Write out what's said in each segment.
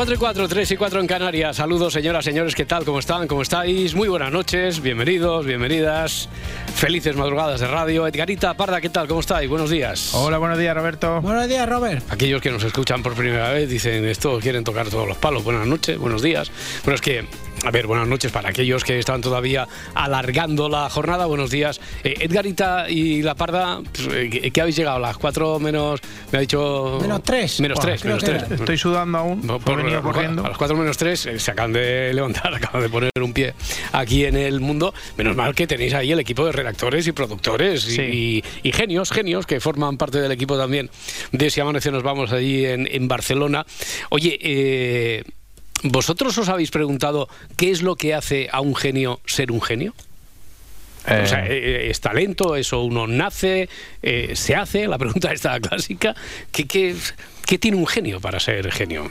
4 y 4, 3 y 4 en Canarias. Saludos, señoras, señores, ¿qué tal? ¿Cómo están? ¿Cómo estáis? Muy buenas noches, bienvenidos, bienvenidas. Felices madrugadas de radio. Edgarita Parda, ¿qué tal? ¿Cómo estáis? Buenos días. Hola, buenos días, Roberto. Buenos días, Robert. Aquellos que nos escuchan por primera vez dicen esto, quieren tocar todos los palos. Buenas noches, buenos días. Bueno, es que a ver, buenas noches para aquellos que están todavía alargando la jornada. Buenos días. Eh, Edgarita y La Parda, pues, eh, ¿qué habéis llegado? ¿Las cuatro menos, me ha dicho... Menos tres. Menos Buah, tres, creo menos que tres. era. Estoy sudando aún. No, por venido corriendo. A las 4 menos 3 se acaban de levantar, acaban de poner un pie aquí en el mundo. Menos mal que tenéis ahí el equipo de redactores y productores y- Sí. y, y genios, genios que forman parte del equipo también de Si Amanece Nos Vamos allí en, en Barcelona. Oye, eh, ¿vosotros os habéis preguntado qué es lo que hace a un genio ser un genio? Eh, O sea, eh, ¿es talento? ¿Eso uno nace? eh, ¿Se hace? La pregunta está clásica. ¿Qué, qué, qué tiene un genio para ser genio?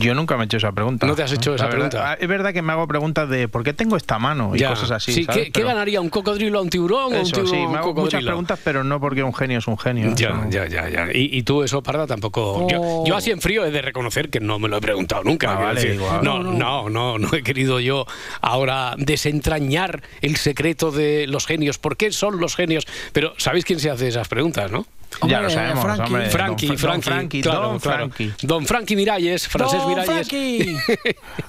yo nunca me he hecho esa pregunta. ¿No te has hecho esa verdad- pregunta? Es verdad que me hago preguntas de ¿por qué tengo esta mano? Y Ya. cosas así. Sí, ¿sabes? ¿qué, ganaría un cocodrilo a un tiburón o un Eso, tiburón sí, me hago muchas preguntas, pero no porque un genio es un genio. Ya, Eso- ya, ya, ya. Y, y tú eso, Parda, tampoco... Yo, Oh. yo así en frío he de reconocer que no me lo he preguntado nunca. Ah, quiero vale, decir. igual. no, no, no, no he querido yo ahora desentrañar el secreto de los genios. ¿Por qué son los genios? Pero ¿sabéis quién se hace esas preguntas, no? Ya lo sabemos, Frankie. hombre. Frankie, don, Fra- don Frankie, claro, don claro. Frankie. Don Frankie Miralles, francés Don Miralles. Frankie.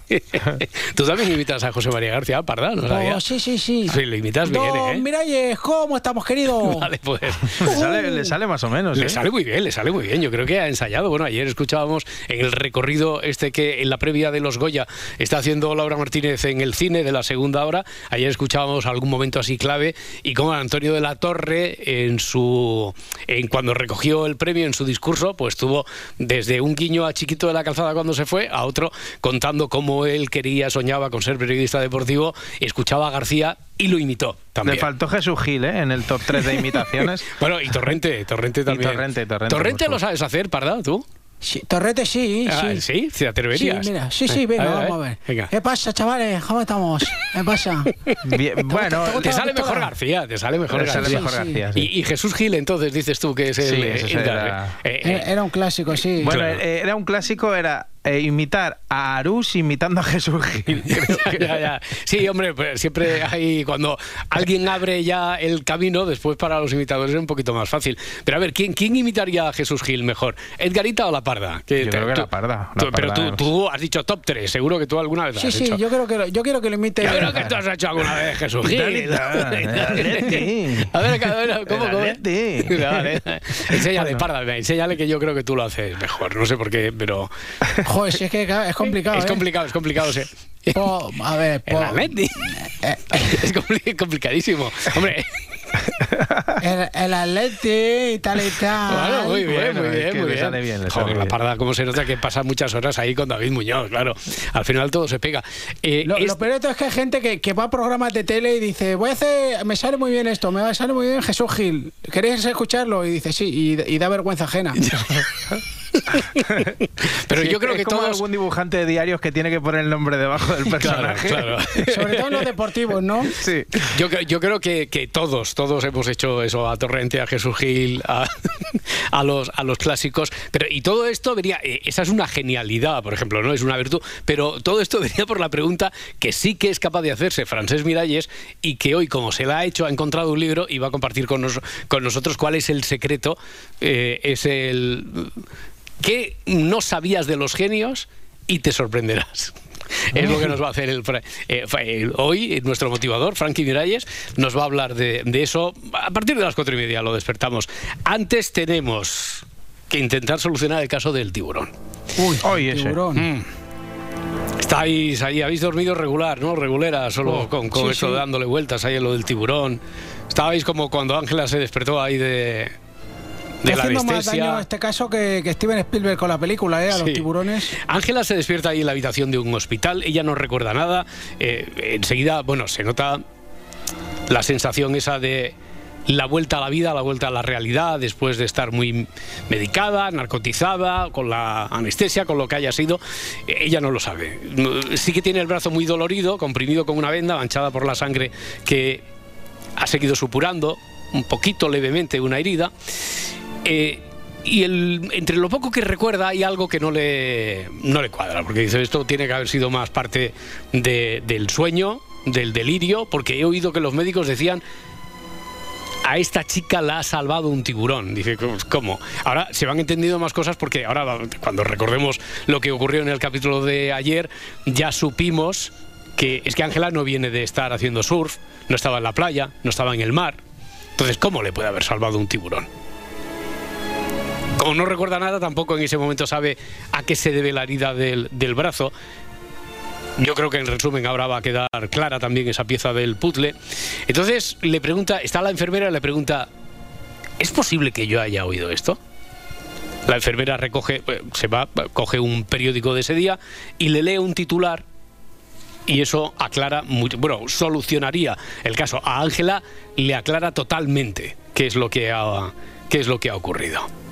Tú también imitas a José María García Parda, ¿no Oh, sí, sí, sí. Sí, lo imitas bien, Don ¿eh? Miralles, ¿cómo estamos, querido? Vale, pues... Le sale, le sale más o menos. Le ¿eh? sale muy bien, le sale muy bien. Yo creo que ha ensayado. Bueno, ayer escuchábamos en el recorrido este que en la previa de los Goya está haciendo Laura Martínez en el cine de la segunda hora. Ayer escuchábamos algún momento así clave y como Antonio de la Torre en su en cuando recogió el premio en su discurso, pues tuvo desde un guiño a Chiquito de la Calzada cuando se fue a otro contando cómo él quería, soñaba con ser periodista deportivo, escuchaba a García y lo imitó también. Le faltó Jesús Gil, ¿eh? En el top 3 de imitaciones. Bueno, y Torrente, Torrente también. Torrente, Torrente, Torrente lo sabes hacer, Parda, tú. Sí, Torrete, sí, Ah, sí. ¿Sí? ¿Te atreverías? Sí, mira, sí, sí, venga, vamos a ver. Venga. ¿Qué pasa, chavales? ¿Cómo estamos? ¿Qué pasa? Bien, bueno, te- Te sale toda? mejor García, te sale mejor le sale García. mejor Sí. García. sí. Y, y Jesús Gil, entonces, dices tú que es el... Sí, eh, ese el- era- eh, eh, Era, un clásico, sí. Bueno, Claro. eh, era un clásico, era eh, imitar a Arús imitando a Jesús Gil. Ya, ya, ya. Sí, hombre, pues siempre hay cuando alguien abre ya el camino, después para los imitadores es un poquito más fácil. Pero a ver, ¿quién, quién imitaría a Jesús Gil mejor? ¿Edgarita o La Parda? Que Yo creo que La Parda, La tú- pero Parda tú, es- tú has dicho top 3, seguro que tú alguna vez Sí, has sí, hecho. yo creo que lo- yo quiero que lo imite. Yo creo que tú has hecho alguna vez Jesús Gil. A ver, a ver, ¿cómo? Cómo? Vale. Enséñale, Parda, enséñale que yo creo que tú lo haces mejor. No sé por qué, pero Joder, si es que claro, es complicado. es ¿eh? complicado, es complicado, sí. Po- a ver, El po- Atleti. Es compli- complicadísimo. Hombre, el, el Atleti y tal y tal. Claro, muy bien, Bueno, muy bien, muy bien. sale bien, Joder, sale la parda, como se nota que pasa muchas horas ahí con David Muñoz, claro. Al final todo se pega. Eh, Lo, es- lo peor de todo es que hay gente que, que va a programas de tele y dice, voy a hacer, me sale muy bien esto, me sale muy bien Jesús Gil. ¿Queréis escucharlo? Y dice, sí, y, y da vergüenza ajena. pero Sí, yo creo es que como todos... algún dibujante de diarios que tiene que poner el nombre debajo del Claro, personaje. claro. Sobre todo en los deportivos, ¿no? Sí. Yo, cre- yo creo que, que todos, todos hemos hecho eso, a Torrente, a Jesús Gil, a, a los, a los clásicos. Pero, y todo esto venía, eh, esa es una genialidad, por ejemplo, ¿no? Es una virtud. Pero todo esto venía por la pregunta que sí que es capaz de hacerse Francés Miralles y que hoy, como se la ha hecho, ha encontrado un libro y va a compartir con, nos- con nosotros cuál es el secreto. eh, es el. ¿Qué no sabías de los genios y te sorprenderás? Es lo que nos va a hacer el, eh, eh, hoy, nuestro motivador, Frankie Miralles, nos va a hablar de, de eso. A partir de las cuatro y media lo despertamos. Antes tenemos que intentar solucionar el caso del tiburón. Uy, ese. Mm. tiburón. Esta Estáis ahí, habéis dormido regular, ¿no? Regulera, solo Oh, con, con sí, eso sí. dándole vueltas ahí en lo del tiburón. Estabais como cuando Ángela se despertó ahí de, de la haciendo más daño este caso que, que Steven Spielberg con la película, ¿eh? A los tiburones. Ángela se despierta ahí en la habitación de un hospital, ella no recuerda nada. eh, enseguida, bueno, se nota la sensación esa de la vuelta a la vida, la vuelta a la realidad, después de estar muy medicada, narcotizada, con la anestesia, con lo que haya sido. Eh, Ella no lo sabe. Sí que tiene el brazo muy dolorido, comprimido con una venda, manchada por la sangre que ha seguido supurando, un poquito levemente una herida. Eh, y el- entre lo poco que recuerda hay algo que no le, no le cuadra, porque dice, esto tiene que haber sido más parte de- del sueño, del delirio, porque he oído que los médicos decían, a esta chica la ha salvado un tiburón. Dice, ¿cómo? Ahora se van entendiendo más cosas porque ahora, cuando recordemos lo que ocurrió en el capítulo de ayer, ya supimos que es que Ángela no viene de estar haciendo surf, no estaba en la playa, no estaba en el mar. Entonces, ¿cómo le puede haber salvado un tiburón? Como no recuerda nada, tampoco en ese momento sabe a qué se debe la herida del, brazo. Yo creo que en resumen ahora va a quedar clara también esa pieza del puzzle. Entonces le pregunta, está la enfermera le pregunta, ¿es posible que yo haya oído esto? La enfermera recoge, eh, se va, coge un periódico de ese día y le lee un titular y eso aclara bueno, solucionaría el caso. A Ángela le aclara totalmente qué es lo que qué es lo que ha ocurrido.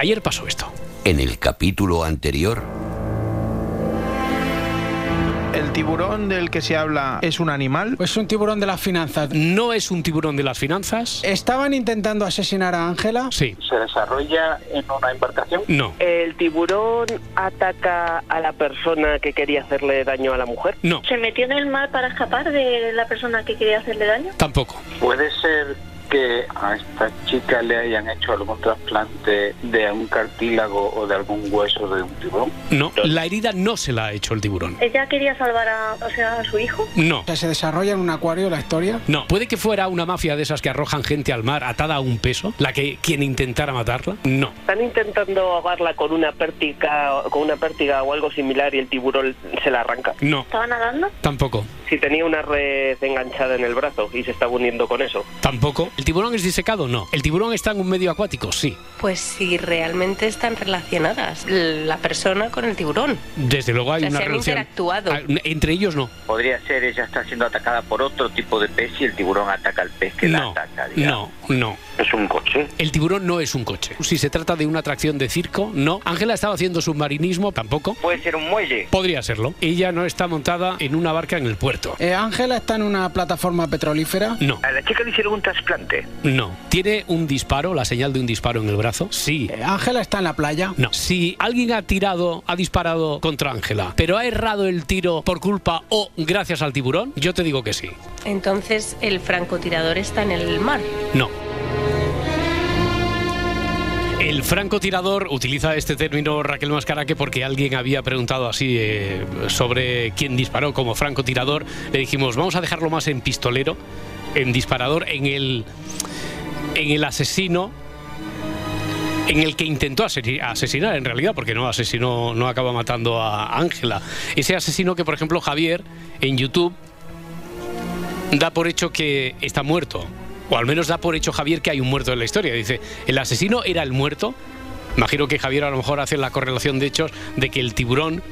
Ayer pasó esto. En el capítulo anterior, ¿El tiburón del que se habla es un animal? Pues un tiburón de las finanzas. No es un tiburón de las finanzas. ¿Estaban intentando asesinar a Ángela? Sí. se desarrolla en una embarcación. No. ¿El tiburón ataca a la persona que quería hacerle daño a la mujer? No. ¿Se metió en el mar para escapar de la persona que quería hacerle daño? Tampoco. Puede ser que a esta chica le hayan hecho algún trasplante de un cartílago o de algún hueso de un tiburón. No. La herida no se la ha hecho el tiburón. ¿Ella quería salvar a, o sea, a su hijo? No. O sea, se desarrolla en un acuario la historia. No, puede que fuera una mafia de esas que arrojan gente al mar atada a un peso, la que quien intentara matarla. No, ¿Están intentando ahogarla con una pértiga, con una pértiga o algo similar y el tiburón se la arranca? no, ¿Estaba nadando? tampoco, Si tenía una red enganchada en el brazo y se está hundiendo con eso. tampoco. ¿El tiburón es disecado? No. ¿El tiburón está en un medio acuático? Sí. Pues si realmente están relacionadas la persona con el tiburón. Desde luego hay O sea, una se han relación. interactuado. Ah, Entre ellos no. Podría ser ella está siendo atacada por otro tipo de pez y el tiburón ataca al pez que la No, ataca. digamos. no, no. Es un coche. El tiburón no es un coche. Si se trata de una atracción de circo, no. Ángela estaba haciendo submarinismo, tampoco. Puede ser un muelle. Podría serlo. Ella no está montada en una barca en el puerto. Eh, Ángela está en una plataforma petrolífera. No, A la chica le hicieron un trasplante. No. ¿Tiene un disparo, la señal de un disparo en el brazo? Sí. Eh, Ángela está en la playa. No. Si alguien ha tirado, ha disparado contra Ángela, pero ha errado el tiro por culpa o gracias al tiburón, yo te digo que sí. Entonces el francotirador está en el mar. No. El francotirador utiliza este término Raquel Mascaraque porque alguien había preguntado así eh, sobre quién disparó como francotirador. Le dijimos, vamos a dejarlo más en pistolero, en disparador, en el, en el asesino, en el que intentó asesi- asesinar en realidad, porque no asesinó, no acaba matando a Ángela. Ese asesino que, por ejemplo, Javier en YouTube da por hecho que está muerto. O al menos da por hecho Javier que hay un muerto en la historia. Dice, el asesino era el muerto. Imagino que Javier a lo mejor hace la correlación de hechos de que el tiburón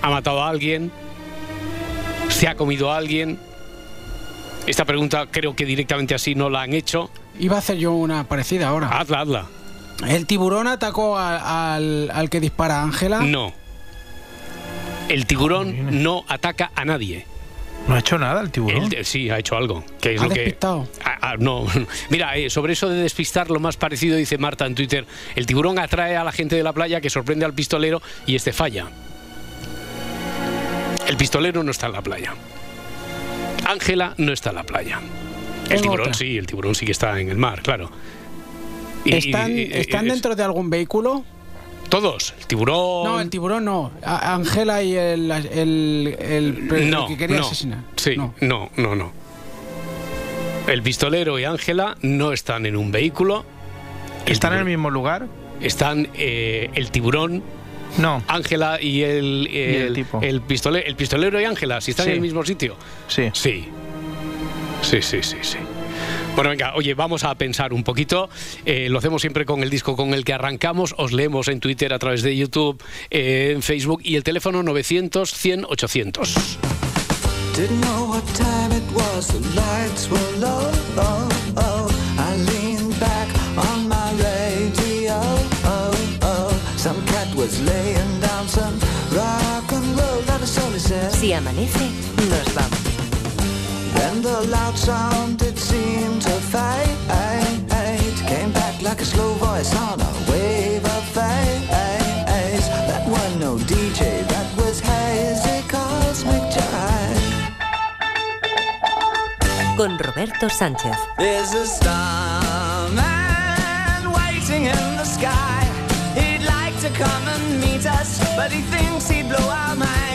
ha matado a alguien, se ha comido a alguien. Esta pregunta creo que directamente así no la han hecho. Iba a hacer yo una parecida ahora. Hazla, hazla. ¿El tiburón atacó a- al, al que dispara Ángela? No. El tiburón no ataca a nadie. No ha hecho nada el tiburón. Sí, ha hecho algo. Que es ¿Ha lo que, despistado? Ah, ah, no. Mira, eh, sobre eso de despistar, lo más parecido dice Marta en Twitter: el tiburón atrae a la gente de la playa que sorprende al pistolero y este falla. El pistolero no está en la playa. Ángela no está en la playa. El tiburón otra. sí, el tiburón sí que está en el mar, claro. Y- ¿Están, y- y- ¿están es- dentro de algún vehículo? Todos. El tiburón. No, el tiburón no. Ángela y el, el, el- el no, que quería no. asesinar. Sí, No. no, no, no. El pistolero y Ángela no están en un vehículo. El ¿Están en el mismo lugar? Están eh, el tiburón No. Ángela y el, el, el tipo. el pistole- el pistolero y Ángela, si están Sí. en el mismo sitio. Sí. Sí. Sí, sí, sí, sí. Bueno, venga, oye, vamos a pensar un poquito. Eh, lo hacemos siempre con el disco con el que arrancamos. Os leemos en Twitter, a través de YouTube, eh, en Facebook y el teléfono 900 100 800. Si amanece, nos vamos. Then the loud sound it seemed to fade. Came back like a slow voice on a wave of fade. That was no DJ, that was hazy cosmic jive. Con Roberto Sánchez. There's a starman waiting in the sky. He'd like to come and meet us, but he thinks he'd blow our minds.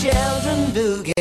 children do get.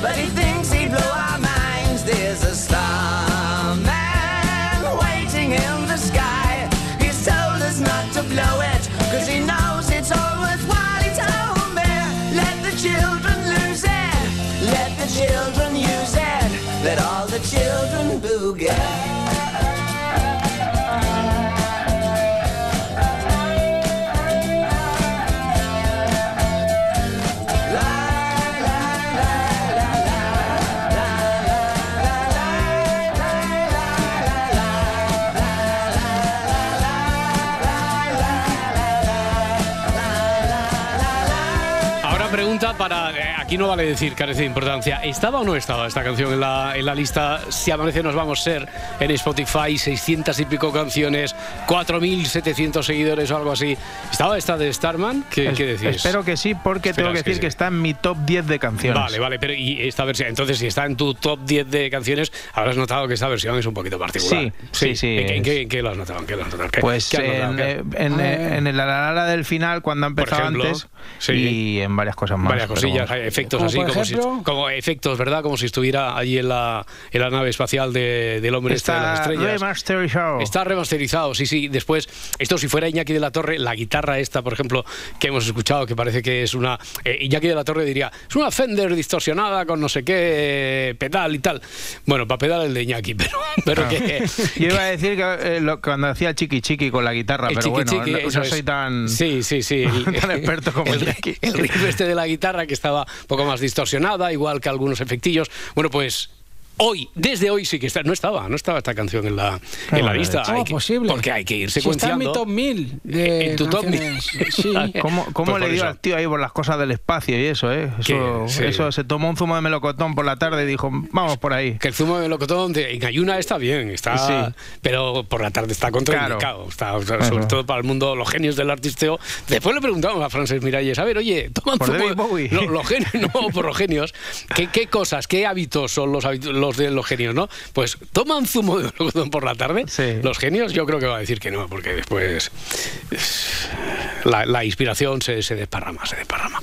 But he no vale decir carece de importancia. ¿Estaba o no estaba esta canción en la, en la lista? Si amanece, nos vamos a ser en Spotify, 600 y pico canciones, 4.700 seguidores o algo así. ¿Estaba esta de Starman? ¿Qué, Es- qué decís? Espero que sí, porque tengo que decir que, está en mi top 10 de canciones. Vale, vale, pero y esta versión, entonces si está en tu top 10 de canciones, habrás notado que esta versión es un poquito particular. Sí, sí, sí, ¿En, qué- en es- qué, en qué lo has notado? ¿En qué lo has notado? ¿Qué- Pues qué has notado? en, ¿Qué- eh, en, eh, en el alarara del final, cuando ha empezado ejemplo, antes, sí. y en varias cosas más. Varias cosillas, efectos así, como, si, como efectos, ¿verdad? Como si estuviera allí en la, en la nave espacial de- del hombre este de las Está estrellas. remasterizado. Está remasterizado, sí, sí. Después, esto si fuera Iñaki de la Torre, la guitarra esta, por ejemplo, que hemos escuchado, que parece que es una... eh, Iñaki de la Torre diría, es una Fender distorsionada con no sé qué eh, pedal y tal. Bueno, para pedal el de Iñaki, pero, pero que... Yo iba a decir que eh, lo- cuando hacía chiqui chiqui con la guitarra, El pero chiqui bueno, chiqui, no, no es. soy tan, Sí, sí, sí. tan experto como el, Iñaki. el riff este de la guitarra que estaba un más distorsionada, igual que algunos efectillos. Bueno, pues hoy, desde hoy sí que está, no estaba, no estaba esta canción en la, en la vale. lista. ¿Cómo Hay que- posible? Porque hay que ir Si está en secuenciando. mi top 1000 de En tu top canciones. Sí. ¿Cómo, cómo Pues le dio al tío ahí por las cosas del espacio y eso, eh? Eso, Que, sí. eso se tomó un zumo de melocotón por la tarde y dijo, vamos por ahí. Que el zumo de melocotón de, en ayuna está bien, está, Sí. pero por la tarde está contraindicado. Claro. Está, o sea, sobre todo para el mundo, los genios del artisteo. Después le preguntamos a Frances Miralles, a ver, oye, toma Por zumo de- Bowie. No, los genios, no, por los genios. ¿Qué, qué cosas, qué hábitos son los, hábitos- los los los genios, ¿no? Pues toman zumo de melocotón por la tarde. Sí. Los genios yo creo que va a decir que no, porque después la, la inspiración se, se desparrama, se desparrama.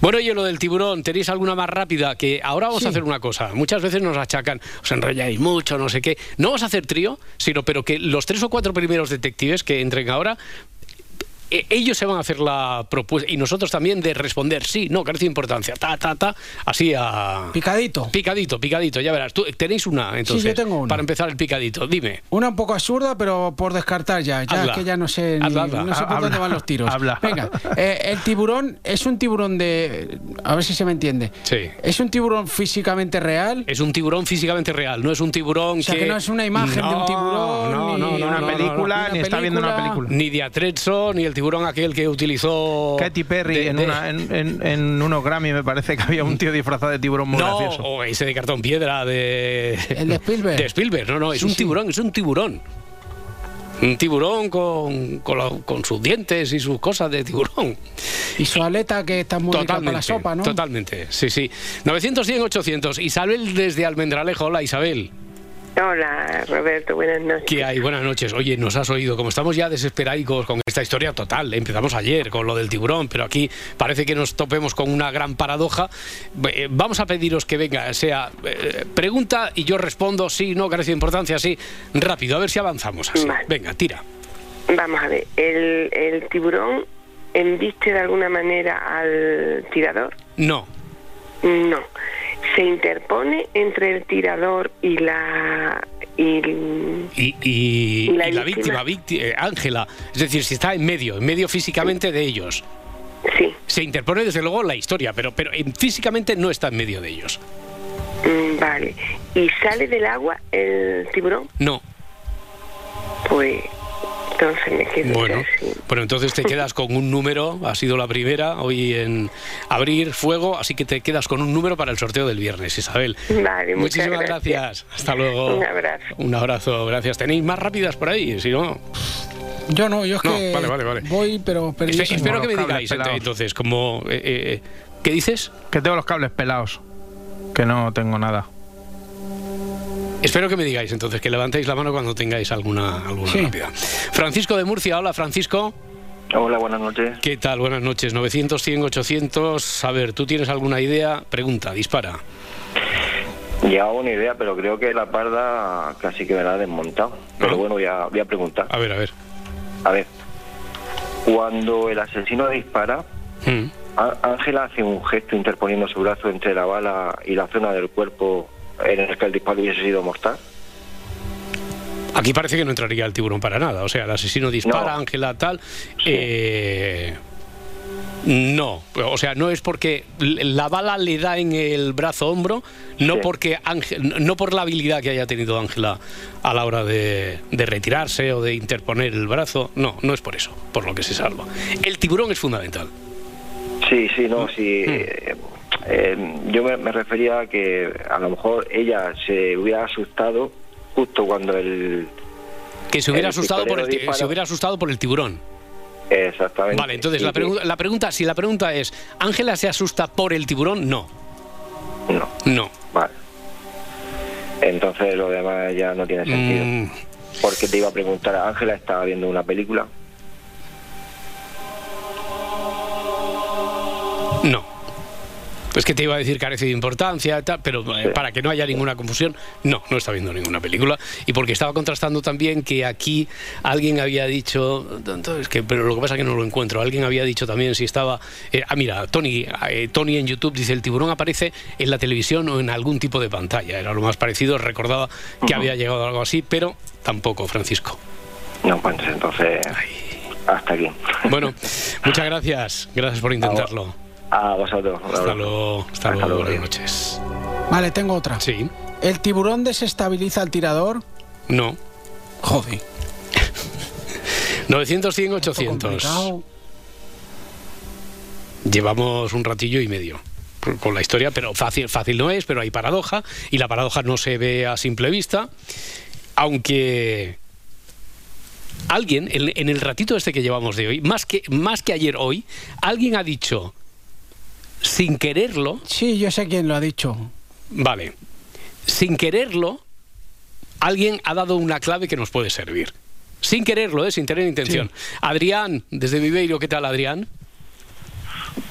Bueno, y lo del tiburón, ¿tenéis alguna más rápida? Que ahora vamos a hacer una cosa. Muchas veces nos achacan, os enrolláis mucho, no sé qué. No vamos a hacer trío, sino pero que los tres o cuatro primeros detectives que entren ahora ellos se van a hacer la propuesta y nosotros también de responder sí, no, carece de importancia, ta, ta, ta, así a... Picadito. Picadito, picadito, ya verás. Tú, tenéis una, entonces, yo tengo una. para empezar el picadito. Dime. Una un poco absurda, pero por descartar ya. Ya Hazla. es que ya no sé, ni- Hazla, hazla. no sé por Habla. dónde van los tiros. Habla. Venga, eh, el tiburón es un tiburón de. A ver si se me entiende. Sí. ¿Es un tiburón físicamente real? Es un tiburón físicamente real, no es un tiburón O sea, que no es una imagen de un tiburón, No, ni no, no, una no, no, película, no. ni está viendo una película. Ni de Atrezzo, ni el tiburón aquel que utilizó... Katy Perry de- en, de- una- en, en- en unos Grammy me parece que había un tío disfrazado de tiburón muy no, gracioso. o ese de cartón piedra de... El de Spielberg. De Spielberg, no, no, es Sí, un sí. tiburón, es un tiburón. Un tiburón con, con, la- con sus dientes y sus cosas de tiburón. Y su aleta que está muy rica para la sopa, ¿no? Totalmente, sí, sí. 900, 100, 800. Isabel desde Almendralejo. Hola, Isabel. Hola, Roberto, buenas noches. ¿Qué hay? Buenas noches. Oye, nos has oído. Como estamos ya desesperaicos con esta historia total, empezamos ayer con lo del tiburón, pero aquí parece que nos topemos con una gran paradoja. Eh, Vamos a pediros que venga, sea eh, pregunta y yo respondo sí, no, carece de importancia, sí. Rápido, a ver si avanzamos así. Vale. Venga, tira. Vamos a ver, ¿el, el tiburón embiste de alguna manera al tirador? No, No. ¿Se interpone entre el tirador y la... Y, el- y, y- ¿Y la y la víctima? víctima, vícti- eh, Ángela, es decir, si está en medio, en medio físicamente de ellos. sí, Se interpone desde luego la historia, pero, pero eh, físicamente no está en medio de ellos. mm, vale. ¿Y sale del agua el tiburón? No. Pues entonces me quedo Bueno, así. bueno, entonces te quedas con un número, ha sido la primera hoy en abrir fuego, así que te quedas con un número para el sorteo del viernes, Isabel. Vale, muchas Muchísimas gracias. gracias. Hasta luego. Un abrazo. Un abrazo, gracias. ¿Tenéis más rápidas por ahí? Si no, Yo no, yo es No, que vale, vale, vale. voy, pero Espe- perdidísimo. espero que me digáis pelados. entonces, como... eh, eh, ¿Qué dices? Que tengo los cables pelados. Que no tengo nada. Espero que me digáis entonces, que levantéis la mano cuando tengáis alguna, alguna Sí. rápida. Francisco de Murcia, hola Francisco. Hola, buenas noches. ¿Qué tal? Buenas noches. 900, 100, 800. A ver, ¿tú tienes alguna idea? Pregunta, dispara. Ya hago una idea, pero creo que la parda casi que me la ha desmontado. Pero bueno, voy a, voy a preguntar. A ver, a ver. A ver, cuando el asesino dispara, Mm. Ángela hace un gesto interponiendo su brazo entre la bala y la zona del cuerpo en el que el disparo hubiese sido mortal. Aquí parece que no entraría el tiburón para nada. O sea, el asesino dispara, No. Ángela tal. eh, no, o sea, no es porque la bala le da en el brazo hombro, no Sí. porque Ángel- no por la habilidad que haya tenido Ángela a la hora de, de retirarse o de interponer el brazo. No, no es por eso, por lo que se salva. El tiburón es fundamental. Sí, sí, no, sí. Mm. Eh, yo me, me refería a que a lo mejor ella se hubiera asustado justo cuando el... Que se hubiera asustado por el, se hubiera asustado por el tiburón. Exactamente. Vale, entonces la, pregu- la pregunta, si la pregunta es, ¿Ángela se asusta por el tiburón? No, No, no. vale. Entonces lo demás ya no tiene sentido. Mm, Porque te iba a preguntar, Ángela estaba viendo una película. no. Es que te iba a decir carece de importancia, tal, pero eh, Sí. para que no haya ninguna confusión, no, no está viendo ninguna película. Y porque estaba contrastando también que aquí alguien había dicho, es que, pero lo que pasa es que no lo encuentro, alguien había dicho también si estaba, eh, ah mira, Tony, eh, Tony en YouTube dice, el tiburón aparece en la televisión o en algún tipo de pantalla, era lo más parecido, recordaba que había llegado a algo así, pero tampoco, Francisco. No, pues entonces hasta aquí. Bueno, muchas gracias, gracias por intentarlo. A vosotros. Hasta luego, hasta Hasta luego, luego, buenas noches. Vale, tengo otra. Sí, ¿El tiburón desestabiliza al tirador? no. Joder. 900, 100, esto 800. complicado. Llevamos un ratillo y medio con la historia, pero fácil, fácil no es, pero hay paradoja y la paradoja no se ve a simple vista, aunque alguien en, en el ratito este que llevamos de hoy, más que más que ayer hoy, alguien ha dicho sin quererlo, Sí, yo sé quién lo ha dicho. vale, sin quererlo, alguien ha dado una clave que nos puede servir. Sin quererlo, ¿eh? sin tener intención. Adrián, desde Viveiro, ¿qué tal, Adrián?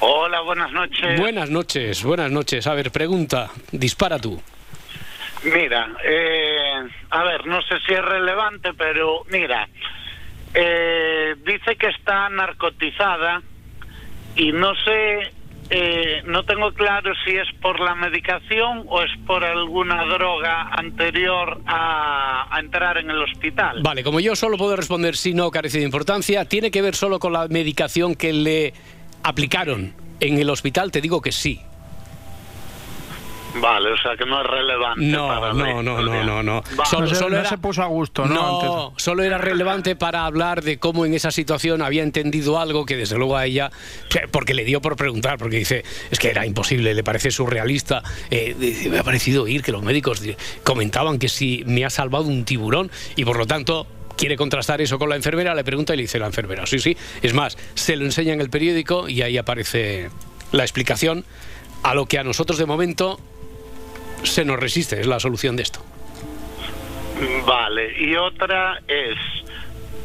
Hola, buenas noches. Buenas noches, buenas noches. A ver, pregunta, dispara tú. Mira, eh, a ver, no sé si es relevante, pero mira, eh, dice que está narcotizada y no sé, eh, no tengo claro si es por la medicación o es por alguna droga anterior a, a entrar en el hospital. Vale, como yo solo puedo responder si no carece de importancia, tiene que ver solo con la medicación que le aplicaron en el hospital, te digo que sí. Vale, o sea que no es relevante. No, para no, no, no, no, no. Vale. Solo, solo no era, se puso a gusto, ¿no? No, Antes- solo era relevante para hablar de cómo en esa situación había entendido algo que desde luego a ella, porque le dio por preguntar, porque dice, es que era imposible, le parece surrealista. Eh, me ha parecido oír que los médicos di- comentaban que si me ha salvado un tiburón y por lo tanto quiere contrastar eso con la enfermera, le pregunta y le dice la enfermera, sí, sí. Es más, se lo enseña en el periódico y ahí aparece la explicación a lo que a nosotros de momento se nos resiste, es la solución de esto. Vale, y otra es,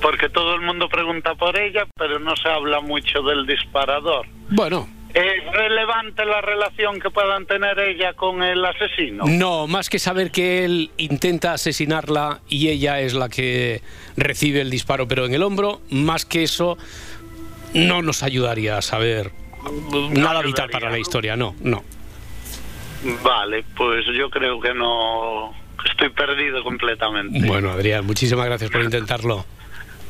porque todo el mundo pregunta por ella, pero no se habla mucho del disparador. Bueno, ¿Es relevante la relación que puedan tener ella con el asesino? No, más que saber que él intenta asesinarla y ella es la que recibe el disparo, pero en el hombro, más que eso, no nos ayudaría a saber nada vital para la historia, no, no. Vale, pues yo creo que no... Estoy perdido completamente. Bueno, Adrián, muchísimas gracias por intentarlo.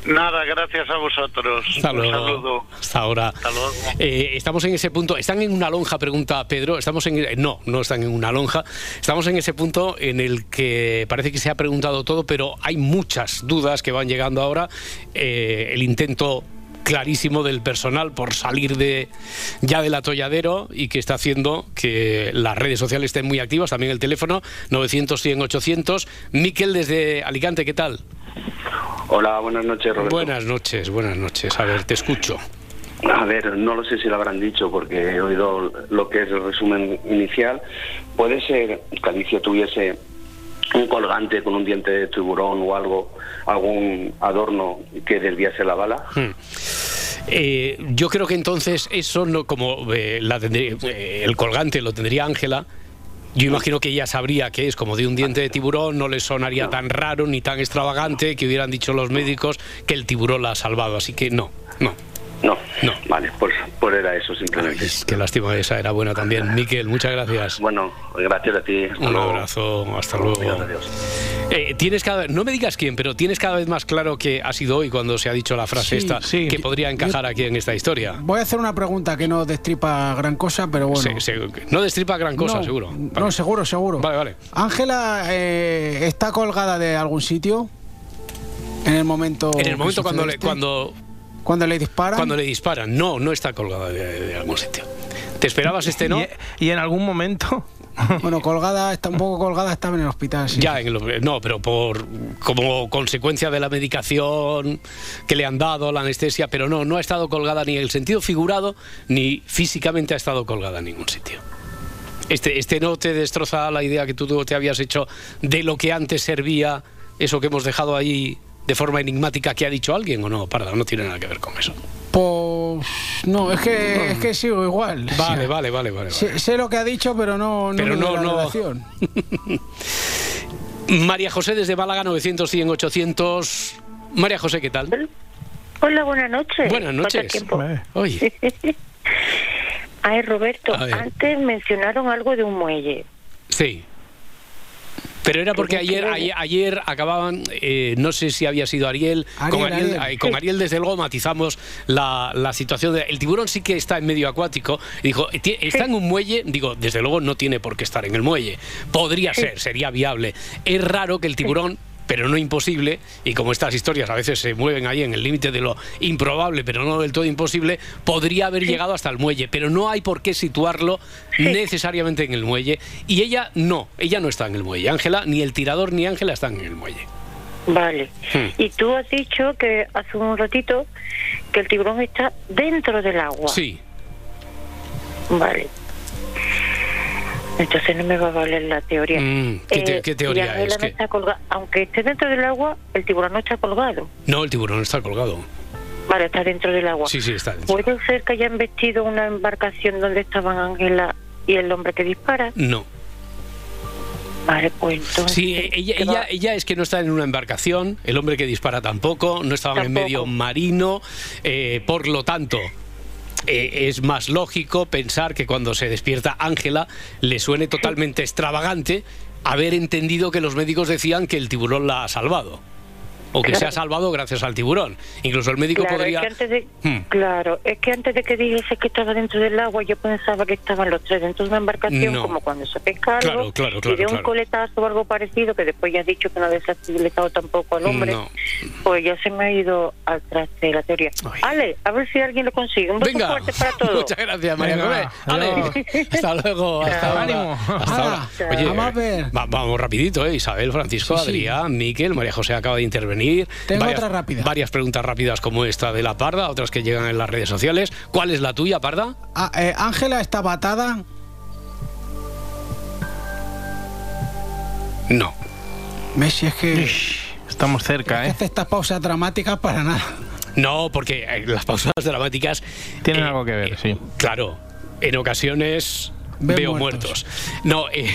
Nada, gracias a vosotros. Hasta Un saludo. Hasta ahora. Hasta luego. Eh, estamos en ese punto. ¿Están en una lonja? Pregunta Pedro. Estamos en. eh, No, no están en una lonja. Estamos en ese punto en el que parece que se ha preguntado todo, pero hay muchas dudas que van llegando ahora. Eh, el intento clarísimo del personal por salir de ya del atolladero y que está haciendo que las redes sociales estén muy activas, también el teléfono 900 100 800. Miquel desde Alicante, ¿qué tal? Hola, buenas noches, Roberto. Buenas noches, buenas noches. A ver, te escucho. A ver, no lo sé si lo habrán dicho porque he oído lo que es el resumen inicial. Puede ser que Alicia tuviese un colgante con un diente de tiburón o algo, algún adorno que desviase la bala. Hmm. Eh, yo creo que entonces eso no como eh, la tendría- eh, el colgante lo tendría Ángela. Yo imagino que ella sabría que es como de un diente de tiburón, no le sonaría tan raro ni tan extravagante que hubieran dicho los médicos que el tiburón la ha salvado. Así que no, no. No, no. Vale, pues, pues era eso simplemente. Qué lástima, esa era buena también. Miquel, muchas gracias. Bueno, gracias a ti. Hasta Un luego. abrazo, hasta luego. Eh, tienes cada no me digas quién, pero tienes cada vez más claro que ha sido hoy cuando se ha dicho la frase Sí, esta sí. que podría encajar aquí en esta historia. Voy a hacer una pregunta que no destripa gran cosa, pero bueno. Se- se- no destripa gran cosa, No, seguro. No, seguro, seguro. Vale, vale. Ángela eh, está colgada de algún sitio en el momento. En el momento cuando le, cuando, Cuando le disparan. cuando le disparan, no, no está colgada de, de algún sitio. ¿Te esperabas este no? Y, y en algún momento. Bueno, colgada, está un poco colgada, estaba en el hospital. sí. Ya, en el- no, pero por como consecuencia de la medicación que le han dado, la anestesia, pero no, no ha estado colgada ni en el sentido figurado ni físicamente ha estado colgada en ningún sitio. Este, este no te destroza la idea que tú te habías hecho de lo que antes servía, eso que hemos dejado ahí de forma enigmática que ha dicho alguien o no, Parda, no tiene nada que ver con eso. Pues. No, es que, es que sigo igual. Vale, vale, vale, vale. Sé, sé lo que ha dicho, pero no, no, Pero no, la no. relación. María José desde Málaga, 900, 100, 800. María José, ¿qué tal? Hola, buenas noches. Buenas ¿Cuánto noches. tiempo? Oye, Ay, Roberto, antes mencionaron algo de un muelle. sí. Pero era porque ayer, ayer, ayer acababan, eh, no sé si había sido Ariel, con Ariel, eh, con Ariel desde luego matizamos la, la situación. De, el tiburón sí que está en medio acuático. Dijo, "Ti- está en un muelle, digo, desde luego no tiene por qué estar en el muelle. Podría ser, sería viable. Es raro que el tiburón pero no imposible, y como estas historias a veces se mueven ahí en el límite de lo improbable, pero no del todo imposible, podría haber llegado hasta el muelle, pero no hay por qué situarlo necesariamente en el muelle, y ella no, ella no está en el muelle, Ángela, ni el tirador ni Ángela están en el muelle. Vale. Hmm. Y tú has dicho que hace un ratito que el tiburón está dentro del agua. Sí, Vale. Entonces no me va a valer la teoría. Mm, ¿qué, te- Eh, qué teoría es? no que está colga- Aunque esté dentro del agua, el tiburón no está colgado. No, el tiburón está colgado. Vale, está dentro del agua. Sí, sí, está dentro. ¿Puede ser que hayan vestido una embarcación donde estaban Ángela y el hombre que dispara? No. Vale, pues entonces... Sí, ella, ella, ella es que no está en una embarcación, el hombre que dispara tampoco, no estaban en medio marino, eh, por lo tanto, eh, es más lógico pensar que cuando se despierta Ángela le suene totalmente extravagante haber entendido que los médicos decían que el tiburón la ha salvado. O que se ha Claro. salvado gracias al tiburón. Incluso el médico Claro, podría... es que antes de, Hmm. claro, es que antes de que dijese que estaba dentro del agua, yo pensaba que estaban los tres dentro de una embarcación, No. como cuando se pesca algo, Claro, claro, claro, y de un claro. coletazo o algo parecido, que después ya has dicho que no ha deshabilitado tampoco al hombre, No. pues ya se me ha ido al traste la teoría. Ale, a ver si alguien lo consigue. Un beso Venga, fuerte para todos. muchas gracias, María Venga, José. Ale, hasta luego, hasta ahora. Ánimo. Hasta ahora. Oye, vamos a ver. va- vamos rapidito, ¿eh? Isabel, Francisco, Sí, sí. Adrián, Miquel, María José acaba de intervenir. Tengo otra rápida. Varias preguntas rápidas como esta de la Parda, otras que llegan en las redes sociales. ¿Cuál es la tuya, Parda? Ah, eh, Ángela está batada. No. Messi es que, Estamos es cerca, ¿eh? hace estas pausas dramáticas para nada. No, porque eh, las pausas dramáticas... Tienen eh, algo que ver, eh, sí. Claro, en ocasiones Ven veo muertos. muertos. No, eh,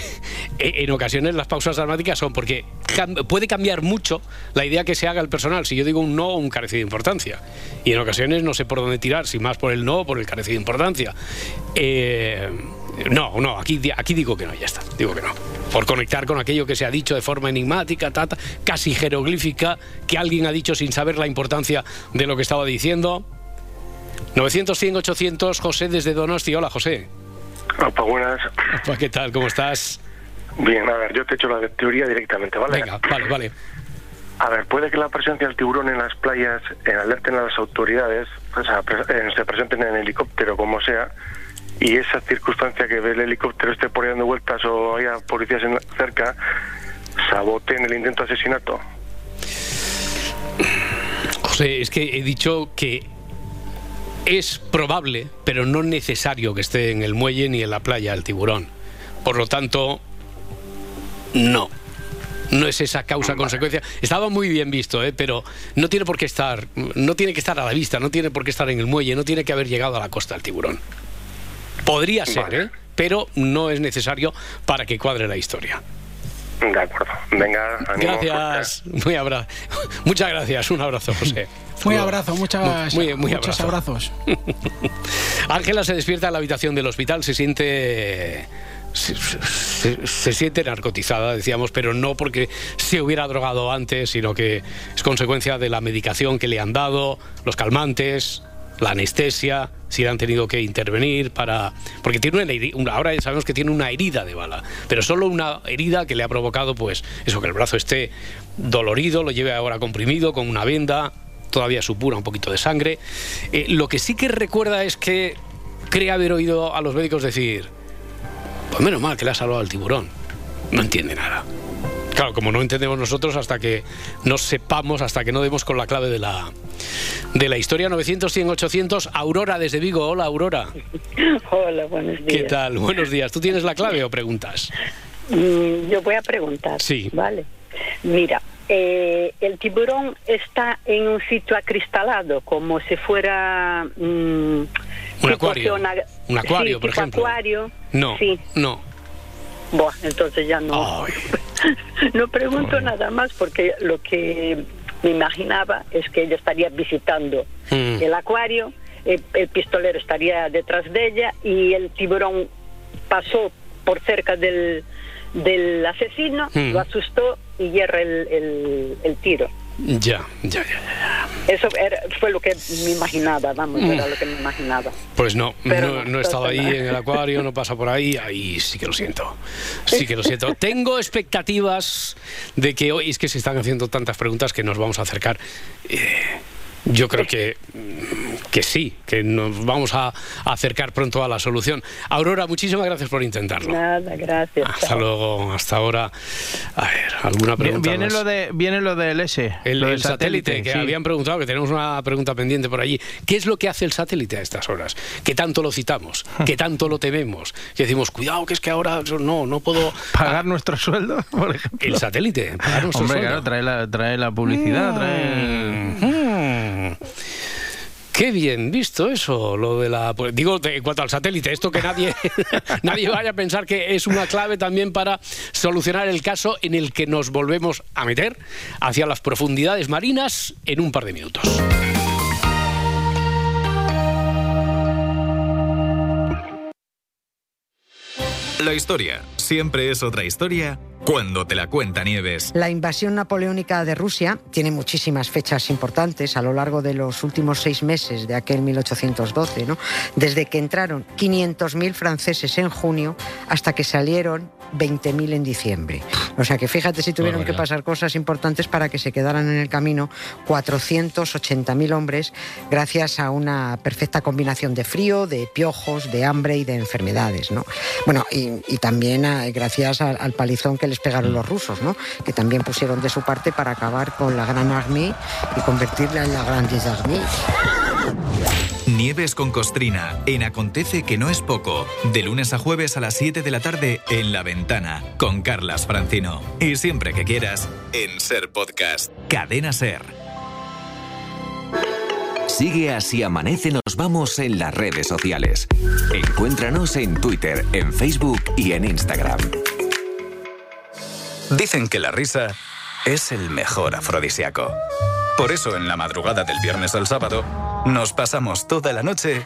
eh, en ocasiones las pausas dramáticas son porque puede cambiar mucho la idea que se haga el personal. Si yo digo un no o un carecido de importancia. Y en ocasiones no sé por dónde tirar, si más por el no o por el carecido de importancia. Eh, no, no, aquí, aquí digo que no, ya está, digo que no. Por conectar con aquello que se ha dicho de forma enigmática, ta, ta, casi jeroglífica, que alguien ha dicho sin saber la importancia de lo que estaba diciendo. 900, 100, 800, José desde Donosti. Hola, José. Opa, buenas. Opa, ¿Qué tal? ¿Cómo estás? Bien, a ver, yo te echo la teoría directamente, ¿vale? Venga, vale, vale. A ver, puede que la presencia del tiburón en las playas eh, alerten a las autoridades, o sea, eh, se presenten en helicóptero, como sea, y esa circunstancia que ve el helicóptero esté por ahí dando vueltas o haya policías en- cerca, saboteen el intento de asesinato. José, es que he dicho que es probable, pero no necesario que esté en el muelle ni en la playa el tiburón. Por lo tanto, no. No es esa causa-consecuencia. Estaba muy bien visto, ¿eh? pero no tiene por qué estar, no tiene que estar a la vista, no tiene por qué estar en el muelle, no tiene que haber llegado a la costa el tiburón. Podría ser. ¿eh? pero no es necesario para que cuadre la historia. De acuerdo. Venga, ánimo. Gracias, muy abra muchas gracias, un abrazo, José. Muy abrazo, muchas, Muy- muy muchos abrazo. abrazos. Ángela se despierta en la habitación del hospital, se siente. Se, se- se siente narcotizada, decíamos, pero no porque se hubiera drogado antes, sino que es consecuencia de la medicación que le han dado, los calmantes, la anestesia, si le han tenido que intervenir para. Porque tiene una heri- una- ahora sabemos que tiene una herida de bala, pero solo una herida que le ha provocado, pues, eso, que el brazo esté dolorido, lo lleve ahora comprimido con una venda, todavía supura un poquito de sangre. Eh, lo que sí que recuerda es que cree haber oído a los médicos decir, pues menos mal que le ha salvado al tiburón. No entiende nada. Claro, como no entendemos nosotros hasta que no sepamos, hasta que no demos con la clave de la, de la historia. 900, 100, 800. Aurora desde Vigo. Hola, Aurora. Hola, buenos días. ¿Qué tal? Buenos días. ¿Tú tienes la clave o preguntas? Mm, yo voy a preguntar. Sí. Vale. Mira, eh, el tiburón está en un sitio acristalado, como si fuera. mm, Un acuario. zona- Un acuario, sí, por tipo ejemplo. acuario. No, Sí. no. Buah, entonces ya no. no pregunto nada más porque lo que me imaginaba es que ella estaría visitando Mm. el acuario, el, el pistolero estaría detrás de ella y el tiburón pasó por cerca del, del asesino, Mm. lo asustó y hierra el, el- el tiro. Ya, ya, ya. Eso era- fue lo que me imaginaba, vamos, Mm. era lo que me imaginaba. Pues no, Pero no, no, he estado ahí en el acuario, no pasa por ahí, ahí sí que lo siento. Sí que lo siento. Tengo expectativas de que hoy es que se están haciendo tantas preguntas que nos vamos a acercar. Eh, yo creo que mm, que sí, que nos vamos a, a acercar pronto a la solución. Aurora, muchísimas gracias por intentarlo. Nada, gracias. Hasta luego, hasta ahora. A ver, ¿alguna pregunta Viene más? lo, de, viene lo del S. El, lo el del satélite, que sí. habían preguntado, que tenemos una pregunta pendiente por allí. ¿Qué es lo que hace el satélite a estas horas? ¿Qué tanto lo citamos? ¿Qué tanto lo tememos? Que decimos, cuidado, que es que ahora no, no puedo... ¿Pagar nuestro sueldo, por ejemplo? El satélite, pagar nuestro Hombre, sueldo. claro, trae la, trae la publicidad, trae... Qué bien visto eso, lo de la. pues, digo, en cuanto al satélite, esto que nadie, nadie vaya a pensar que es una clave también para solucionar el caso en el que nos volvemos a meter hacia las profundidades marinas en un par de minutos. La historia siempre es otra historia cuando te la cuenta Nieves. La invasión napoleónica de Rusia tiene muchísimas fechas importantes a lo largo de los últimos seis meses de aquel 1812, ¿no? Desde que entraron 500.000 franceses en junio hasta que salieron 20.000 en diciembre. O sea que fíjate si tuvieron que pasar cosas importantes para que se quedaran en el camino 480.000 hombres gracias a una perfecta combinación de frío, de piojos, de hambre y de enfermedades, ¿no? Bueno, y, y también a- gracias al, al palizón que les pegaron los rusos, ¿no? Que también pusieron de su parte para acabar con la Gran Armée y convertirla en la Grande Armée. Nieves con Costrina en Acontece que no es poco. De lunes a jueves a las 7 de la tarde en La Ventana con Carlas Francino. Y siempre que quieras en Ser Podcast. Cadena Ser. Sigue así amanece nos vamos en las redes sociales. Encuéntranos en Twitter, en Facebook y en Instagram. Dicen que la risa es el mejor afrodisíaco. Por eso en la madrugada del viernes al sábado nos pasamos toda la noche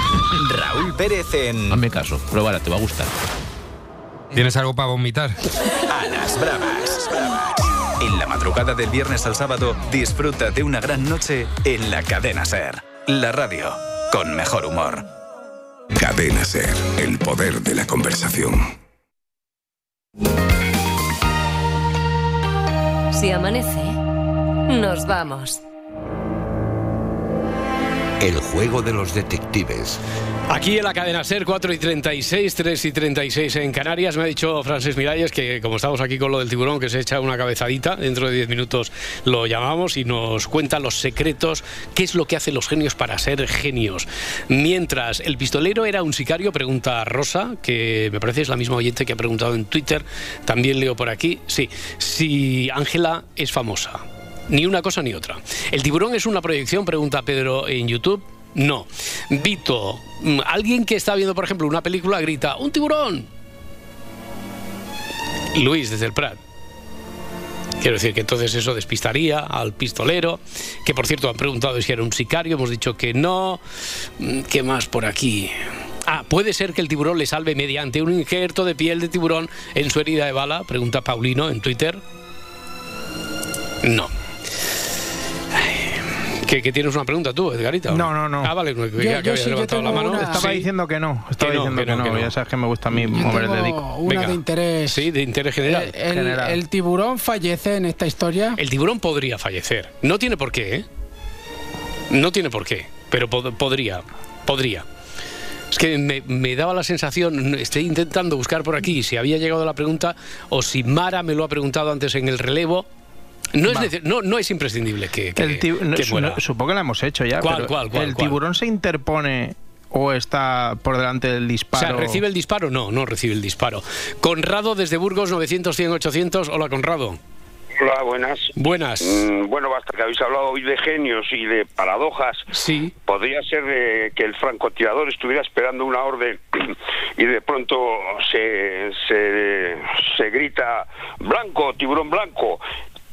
Raúl Pérez en. Hazme caso, pruébala, te va a gustar. ¿Tienes algo para vomitar? A las bravas. En la madrugada del viernes al sábado, disfruta de una gran noche en la cadena Ser. La radio con mejor humor. Cadena Ser, el poder de la conversación. Si amanece, nos vamos. El juego de los detectives. Aquí en la cadena SER 4 y 36, 3 y 36 en Canarias, me ha dicho Francis Miralles que como estamos aquí con lo del tiburón, que se echa una cabezadita, dentro de 10 minutos lo llamamos y nos cuenta los secretos, qué es lo que hacen los genios para ser genios. Mientras el pistolero era un sicario, pregunta Rosa, que me parece es la misma oyente que ha preguntado en Twitter, también leo por aquí, sí, si Ángela es famosa. Ni una cosa ni otra. ¿El tiburón es una proyección? Pregunta Pedro en YouTube. No. Vito, mm, alguien que está viendo, por ejemplo, una película grita, ¡un tiburón! Luis, desde el Prat. Quiero decir que entonces eso despistaría al pistolero, que por cierto han preguntado si era un sicario, hemos dicho que no. Mm, ¿Qué más por aquí? Ah, ¿puede ser que el tiburón le salve mediante un injerto de piel de tiburón en su herida de bala? Pregunta Paulino en Twitter. No. ¿Que, que tienes una pregunta tú, Edgarita? No, no, no. Ah, vale, que, que- que habías levantado la mano. Estaba Sí. diciendo que no. Estaba Que no, diciendo que que no, no. que no. Ya sabes que me gusta a mí mover el dedico. una de interés. Sí, de interés general. El, el- el tiburón fallece en esta historia. El tiburón podría fallecer. No tiene por qué, ¿eh? No tiene por qué, pero pod- podría. Podría. Es que me, me daba la sensación, estoy intentando buscar por aquí si había llegado la pregunta o si Mara me lo ha preguntado antes en el relevo. No es, Va. nece- no, no es imprescindible que, que, El que su- muera. no, supongo que la hemos hecho ya. ¿Cuál, pero cuál, cuál, ¿El cuál? tiburón se interpone o está por delante del O disparo? sea, ¿recibe el disparo? No, no recibe el disparo. Conrado desde Burgos, 900, 100, 800. Hola, Conrado. Hola, buenas. Buenas. Mm, bueno, basta que habéis hablado hoy de genios y de paradojas. Sí. Podría ser eh, que el francotirador estuviera esperando una orden y de pronto se, se, se grita blanco, tiburón blanco.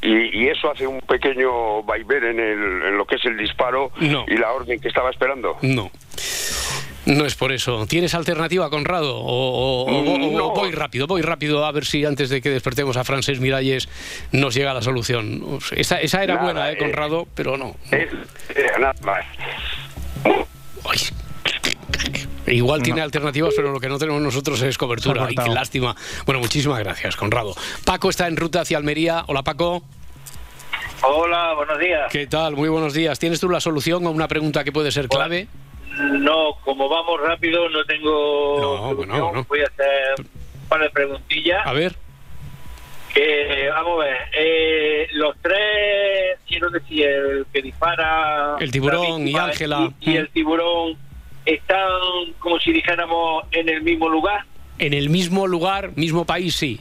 Y, y eso hace un pequeño vaivén en, el, en lo que es el disparo No. y la orden que estaba esperando. No. No es por eso. ¿Tienes alternativa, Conrado? O, o- No. voy rápido, voy rápido a ver si antes de que despertemos a Frances Miralles nos llega la solución. Esa, esa era Nada, buena, ¿eh, eh. Conrado? Pero no. Eh, eh, nada más. Igual tiene alternativas, pero lo que no tenemos nosotros es cobertura. Ay, qué lástima. Bueno, muchísimas gracias, Conrado. Paco está en ruta hacia Almería. Hola, Paco. Hola, buenos días. ¿Qué tal? Muy buenos días. ¿Tienes tú la solución a una pregunta que puede ser clave? No, como vamos rápido, no tengo. No, bueno. Voy a hacer un par de preguntillas. A ver. Que, vamos a ver, eh, los tres, quiero decir, el que dispara. El tiburón y Ángela. Y, y el tiburón están, como si dijéramos, en el mismo lugar. En el mismo lugar, mismo país, sí.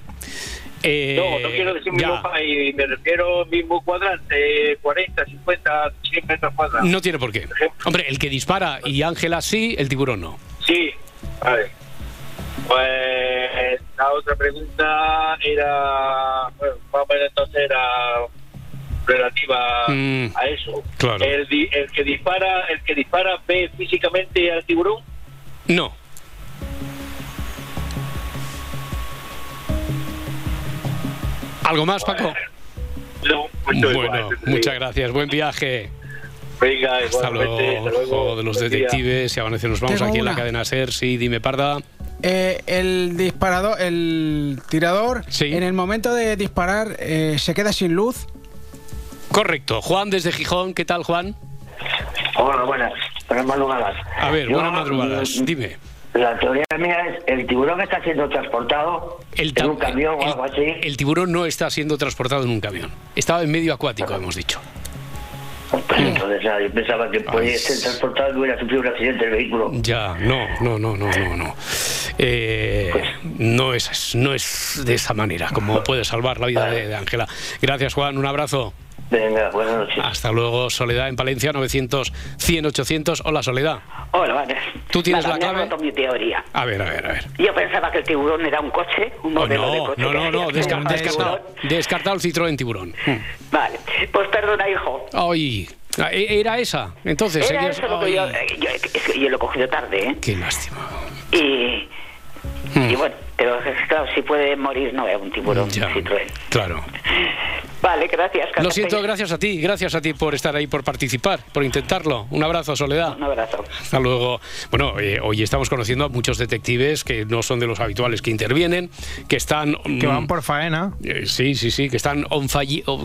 Eh, No, no quiero decir mismo país, me refiero al mismo cuadrante, 40, 50, 100 metros cuadrados. No tiene por qué. Hombre, el que dispara y Ángela sí, el tiburón no. Sí, vale. Pues la otra pregunta era, bueno, más o menos entonces era relativa Mm, a eso. claro. El, di- el que dispara, el que dispara ve físicamente al tiburón. No. ¿Algo más, Paco? No, mucho Bueno, igual. muchas gracias. Buen viaje. Venga, Hasta luego, hasta de los detectives. Y amanece, nos vamos Tengo aquí en la cadena SER. Sí, dime, Parda. Eh, el disparador, el tirador, en el momento de disparar eh, se queda sin luz. Correcto. Juan desde Gijón. ¿Qué tal, Juan? Hola, buenas. Buenas madrugadas. A ver, Yo, buenas madrugadas. mm, Dime. La teoría mía es el tiburón está siendo transportado El en un camión o algo así. El tiburón no está siendo transportado en un camión. Estaba en medio acuático, hemos dicho. Pues entonces ah, yo pensaba que podía ser transportado y hubiera sufrido un accidente el vehículo. Ya, no, no, no, no, no, no. Eh, no, es, no es de esa manera como puede salvar la vida de Ángela. Gracias, Juan. Un abrazo. Venga, buenas noches. Hasta luego, Soledad en Palencia, 900, 100, 800. Hola, Soledad. Hola, vale. ¿Tú tienes Nada, la me clave? roto mi teoría. A ver, a ver, a ver. Yo pensaba que el tiburón era un coche, un Oh, modelo de no, coche. no, no, no, desca- descartado, descartado el Citroën Tiburón. Vale, pues perdona, hijo. Ay, e- era esa. Entonces, Era seguías- eso lo que Ay, yo, eh, yo, es que yo lo he cogido tarde, ¿eh? Qué lástima. Y, y bueno, pero claro, si puede morir, no es un tiburón, Ya. un Citroën. Claro. Vale, gracias. Lo siento, gracias a ti, gracias a ti por estar ahí, por participar, por intentarlo. Un abrazo, Soledad. Un abrazo. Hasta luego. Bueno, eh, hoy estamos conociendo a muchos detectives que no son de los habituales que intervienen, que están... Que mm, van por faena. eh, sí, sí, sí, que están on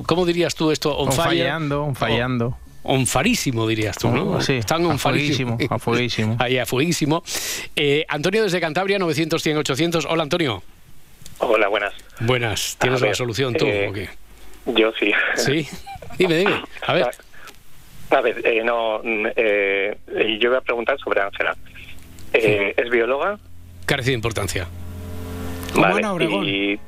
¿Cómo dirías tú esto? On On fire? fallando, on fallando. O- On farísimo, dirías tú, ¿no? Oh, sí, Están on a fueguísimo. Ahí, a fueguísimo. Eh, Antonio desde Cantabria, 900, 100, 800. Hola, Antonio. Hola, buenas. Buenas. ¿Tienes la solución tú eh, o qué? Yo sí. Sí. Dime, dime. A ver. A ver, eh, no, mm, eh, yo voy a preguntar sobre Ángela. Eh, ¿Es bióloga? Carece de importancia. Vale, y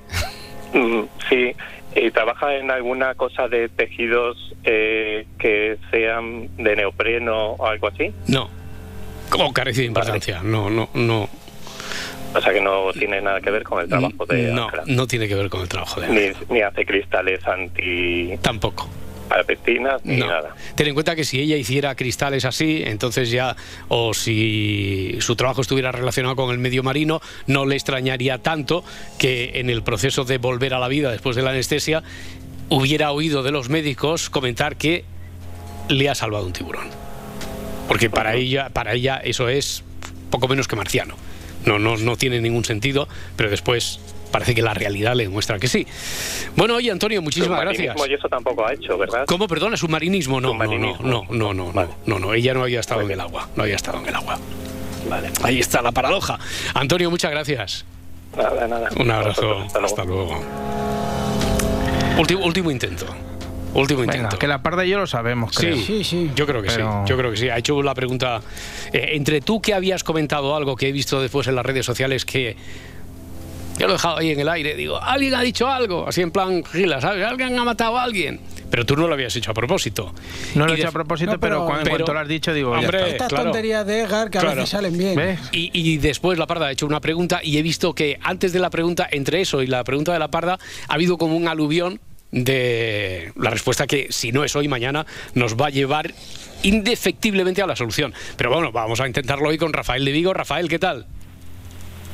mm, sí, y trabaja en alguna cosa de tejidos eh, que sean de neopreno o algo así. No. ¿Cómo carece de importancia? No, no, no. O sea que no tiene nada que ver con el trabajo de No, Ángela. no tiene que ver con el trabajo de Ni, ni hace cristales anti... Tampoco. Alpestinas ni No. nada. Ten en cuenta que si ella hiciera cristales así, entonces ya, o si su trabajo estuviera relacionado con el medio marino, no le extrañaría tanto que en el proceso de volver a la vida después de la anestesia hubiera oído de los médicos comentar que le ha salvado un tiburón. Porque para ella, para ella eso es poco menos que marciano. No, no, no tiene ningún sentido, pero después parece que la realidad le muestra que sí. Bueno, oye Antonio, muchísimas gracias. Y eso tampoco ha hecho, ¿verdad? ¿Cómo, perdona? ¿Submarinismo? No, Submarinismo. no, no, no, no, no, no, no, ella no había estado en el agua, no había estado en el agua. Vale. Ahí está la paradoja. Antonio, muchas gracias. Nada, nada. Un abrazo, Vosotros, hasta luego. Último, último intento. Último Venga, intento. que la parda y yo lo sabemos, creo. Sí, Yo creo que Pero- sí. Yo creo que sí. Ha hecho la pregunta. eh, entre tú que habías comentado algo que he visto después en las redes sociales que. Yo lo he dejado ahí en el aire. Digo, alguien ha dicho algo. Así en plan, gila, ¿sabes? Alguien ha matado a alguien. Pero tú no lo habías hecho a propósito. No lo he hecho a propósito, No, pero, pero- cuando, en pero- cuanto lo has dicho, digo, ya Hombre, está. Estas claro. tonterías de Edgar que a Claro. veces salen bien. Y, y después la parda ha hecho una pregunta y he visto que antes de la pregunta, entre eso y la pregunta de la parda, ha habido como un aluvión de la respuesta que, si no es hoy, mañana, nos va a llevar indefectiblemente a la solución. Pero bueno, vamos a intentarlo hoy con Rafael de Vigo. Rafael, ¿qué tal?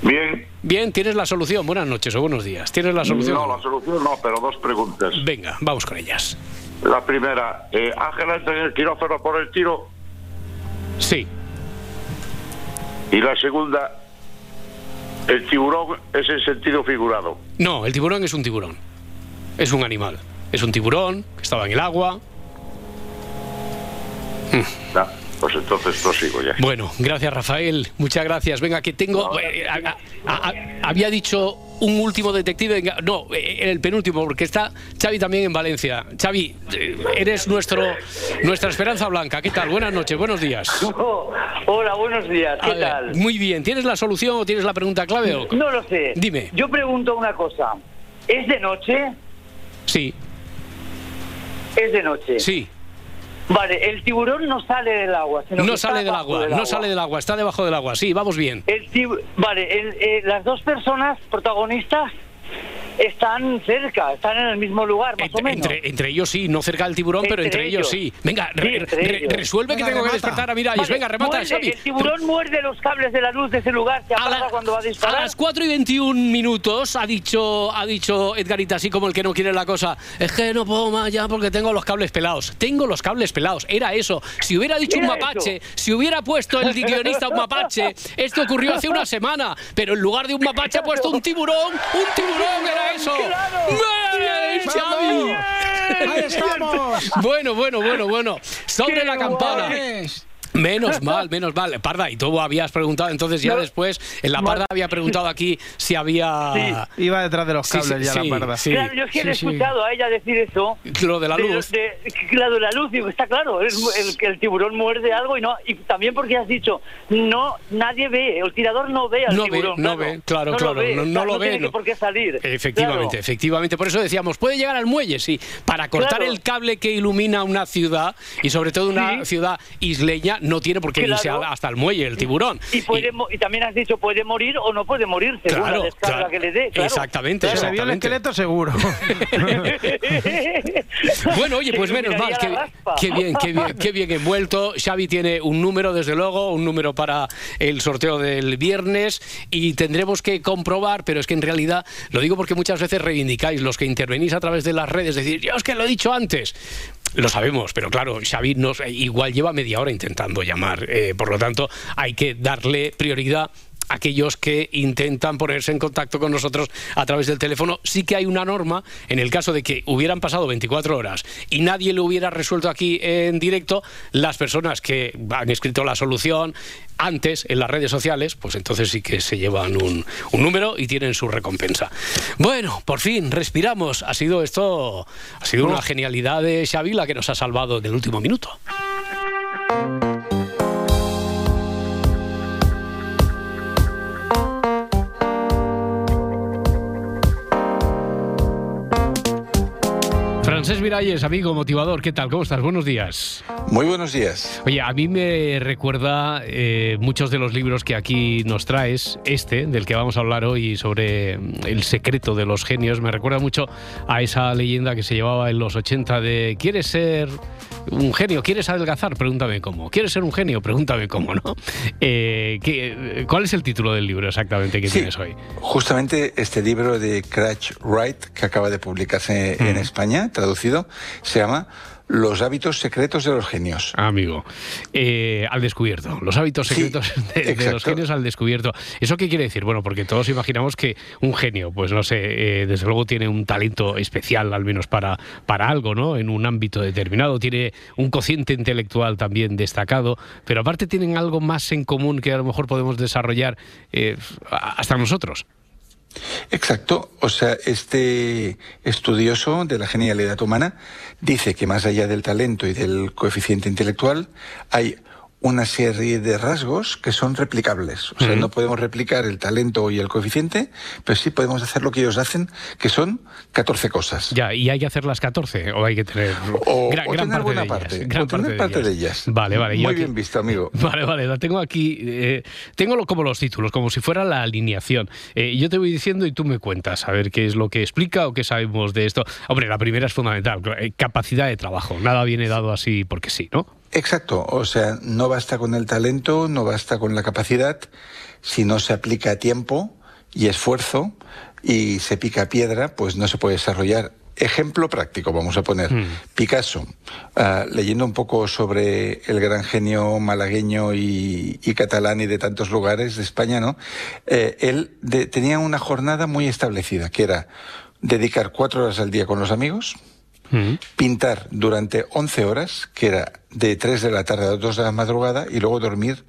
Bien. Bien, tienes la solución. Buenas noches o buenos días. ¿Tienes la solución? No, la solución no, pero dos preguntas. Venga, vamos con ellas. La primera, eh, ¿Ángela entra en el quirófano por el tiro? Sí. Y la segunda, ¿el tiburón es en sentido figurado? No, el tiburón es un tiburón. Es un animal. Es un tiburón que estaba en el agua. Ya, pues entonces prosigo ya. Bueno, gracias Rafael, muchas gracias. Venga, que tengo... eh, a- a- a- había dicho un último detective, venga, no, eh, el penúltimo, porque está Xavi también en Valencia. Xavi, eh, eres nuestro nuestra esperanza blanca. ¿Qué tal? Buenas noches, buenos días. Hola, buenos días. ¿Qué ver, tal? Muy bien, ¿tienes la solución o tienes la pregunta clave? O... No lo sé. Dime. Yo pregunto una cosa. ¿Es de noche? Sí, Es de noche. sí. Vale, el tiburón no sale del agua. Sino No que sale del agua, no sale del agua, está debajo del agua. Sí, vamos bien. El tib- vale, el- eh, las dos personas protagonistas están cerca, están en el mismo lugar, más o menos. Entre, entre ellos sí, no cerca del tiburón, pero Entre entre ellos, ellos. sí. Venga, Sí, re- entre re- ellos. resuelve que tengo que despertar a Miralles. Vale, Venga, remata, muerde- Xavi. El tiburón muerde los cables de la luz de ese lugar, se apaga cuando va a A disparar. las 4 y 21 minutos ha dicho, ha dicho Edgarita, así como el que no quiere la cosa. Es que no puedo más ya porque tengo los cables pelados. Tengo los cables pelados. Era eso. Si hubiera dicho un mapache, eso. si hubiera puesto el guionista un mapache, esto ocurrió hace una semana. Pero en lugar de un mapache ha puesto un tiburón. Un tiburón era eso. ¡Bien, Xavi! ¡Ahí estamos! Bueno, bueno, bueno, bueno. Sobre ¡Qué la campana. guays! Menos mal, menos mal. Parda, y tú habías preguntado entonces ya No. después, en la Parda había preguntado aquí si había... Iba detrás de los cables sí, ya sí, la parda. sí. Claro, yo es que he escuchado a ella decir eso. Lo de la luz. de- claro, de la luz, digo, está claro, es el, que el tiburón muerde algo y no y también porque has dicho, no, nadie ve, el tirador no ve al No ve, tiburón. no ve, claro, claro, lo ve, no- no lo ve, tiene no. por qué salir. Efectivamente, Claro. efectivamente. Por eso decíamos, puede llegar al muelle, sí. Para cortar Claro. el cable que ilumina una ciudad, y sobre todo una ciudad isleña, no tiene por qué irse Claro. hasta el muelle, el tiburón. Y, puede, y también has dicho, puede morir o no puede morir, según Claro, la descarga claro. que le dé. claro. Exactamente, Se vio el exactamente. esqueleto seguro. Bueno, oye, pues menos mal, qué bien, qué bien, qué bien envuelto. Xavi tiene un número, desde luego, un número para el sorteo del viernes y tendremos que comprobar, pero es que en realidad, lo digo porque muchas veces reivindicáis los que intervenís a través de las redes, decir, yo es que lo he dicho antes. Lo sabemos, pero claro, Xavi nos, igual lleva media hora intentando llamar, eh, por lo tanto hay que darle prioridad aquellos que intentan ponerse en contacto con nosotros a través del teléfono. Sí que hay una norma, en el caso de que hubieran pasado 24 horas y nadie lo hubiera resuelto aquí en directo, las personas que han escrito la solución antes en las redes sociales, pues entonces sí que se llevan un, un número y tienen su recompensa. Bueno, por fin, respiramos. Ha sido esto, ha sido una genialidad de Xavi la que nos ha salvado en el último minuto. Francés Miralles, amigo motivador, ¿qué tal? ¿Cómo estás? Buenos días. Muy buenos días. Oye, a mí me recuerda eh, muchos de los libros que aquí nos traes, este, del que vamos a hablar hoy, sobre mm, el secreto de los genios, me recuerda mucho a esa leyenda que se llevaba en los 80 de ¿quieres ser un genio? ¿Quieres adelgazar? Pregúntame cómo. ¿Quieres ser un genio? Pregúntame cómo, ¿no? Eh, ¿qué- ¿Cuál es el título del libro exactamente que Sí. tienes hoy? Justamente este libro de Crash Wright, que acaba de publicarse en España, traducido, se llama Los hábitos secretos de los genios. Amigo, eh, al descubierto, los hábitos Sí, secretos de, de los genios al descubierto. ¿Eso qué quiere decir? Bueno, porque todos imaginamos que un genio, pues no sé, eh, desde luego tiene un talento especial, al menos para, para algo, ¿no? En un ámbito determinado, tiene un cociente intelectual también destacado, pero aparte tienen algo más en común que a lo mejor podemos desarrollar eh, hasta nosotros. Exacto. O sea, este estudioso de la genialidad humana dice que más allá del talento y del coeficiente intelectual hay una serie de rasgos que son replicables. O sea, no podemos replicar el talento y el coeficiente, pero sí podemos hacer lo que ellos hacen, que son 14 cosas. Ya, ¿y hay que hacer las 14 o hay que tener O- gran, o gran tener parte, buena de parte, ellas? Gran o tener parte de ellas. Vale, vale. Muy aquí- bien visto, amigo. Vale, vale, la tengo aquí. eh, tengo lo- como los títulos, como si fuera la alineación. Eh, yo te voy diciendo y tú me cuentas a ver qué es lo que explica o qué sabemos de esto. Hombre, la primera es fundamental, eh, capacidad de trabajo. Nada viene dado así porque sí, ¿no? Exacto, o sea, no basta con el talento, no basta con la capacidad, si no se aplica tiempo y esfuerzo y se pica piedra, pues no se puede desarrollar. Ejemplo práctico, vamos a poner. Picasso, ah, leyendo un poco sobre el gran genio malagueño y, y catalán y de tantos lugares de España, ¿no? Eh, él de- tenía una jornada muy establecida, que era dedicar cuatro horas al día con los amigos, pintar durante 11 horas, que era de 3 de la tarde a 2 de la madrugada, y luego dormir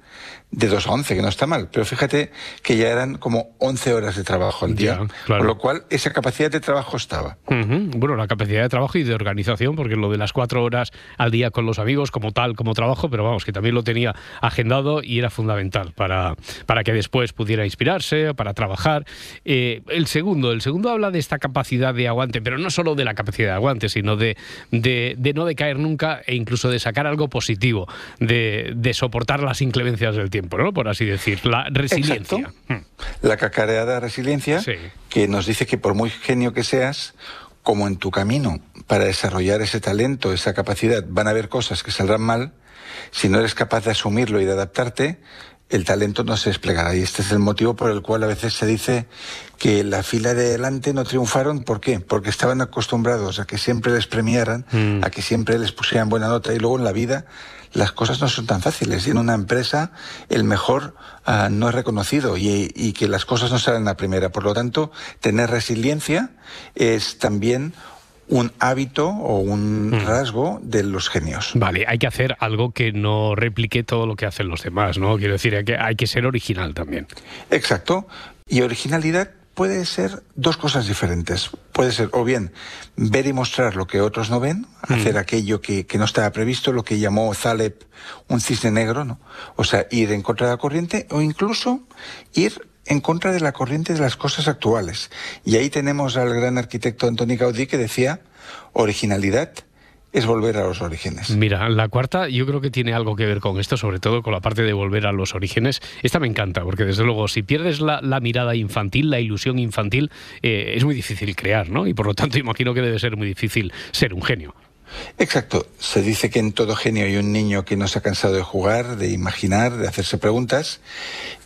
de 2 a 11, que no está mal. Pero fíjate que ya eran como 11 horas de trabajo al día. Ya, claro. Con lo cual, esa capacidad de trabajo estaba. Bueno, la capacidad de trabajo y de organización, porque lo de las cuatro horas al día con los amigos, como tal, como trabajo, pero vamos, que también lo tenía agendado y era fundamental para, para que después pudiera inspirarse, para trabajar. Eh, el segundo, el segundo habla de esta capacidad de aguante, pero no solo de la capacidad de aguante, sino de, de, de no decaer nunca e incluso de sacar algo positivo, de, de soportar las inclemencias del tiempo, ¿no? Por así decir, la resiliencia. La cacareada resiliencia, que nos dice que por muy genio que seas, como en tu camino para desarrollar ese talento, esa capacidad, van a haber cosas que saldrán mal, si no eres capaz de asumirlo y de adaptarte, el talento no se desplegará. Y este es el motivo por el cual a veces se dice que la fila de delante no triunfaron. ¿Por qué? Porque estaban acostumbrados a que siempre les premiaran, a que siempre les pusieran buena nota y luego en la vida las cosas no son tan fáciles. Y en una empresa el mejor ah, no es reconocido y, y que las cosas no salen a primera. Por lo tanto, tener resiliencia es también un hábito o un rasgo de los genios. Vale, hay que hacer algo que no replique todo lo que hacen los demás, ¿no? Quiero decir, hay que, hay que ser original también. Exacto. Y originalidad puede ser dos cosas diferentes. Puede ser o bien ver y mostrar lo que otros no ven, hacer aquello que, que no estaba previsto, lo que llamó Zaleb un cisne negro, ¿no? O sea, ir en contra de la corriente o incluso ir en contra de la corriente de las cosas actuales. Y ahí tenemos al gran arquitecto Antoni Gaudí que decía, originalidad es volver a los orígenes. Mira, la cuarta yo creo que tiene algo que ver con esto, sobre todo con la parte de volver a los orígenes. Esta me encanta, porque desde luego si pierdes la, mirada infantil, la ilusión infantil, eh, es muy difícil crear, ¿no? Y por lo tanto imagino que debe ser muy difícil ser un genio. Exacto. Se dice que en todo genio hay un niño que no se ha cansado de jugar, de imaginar, de hacerse preguntas.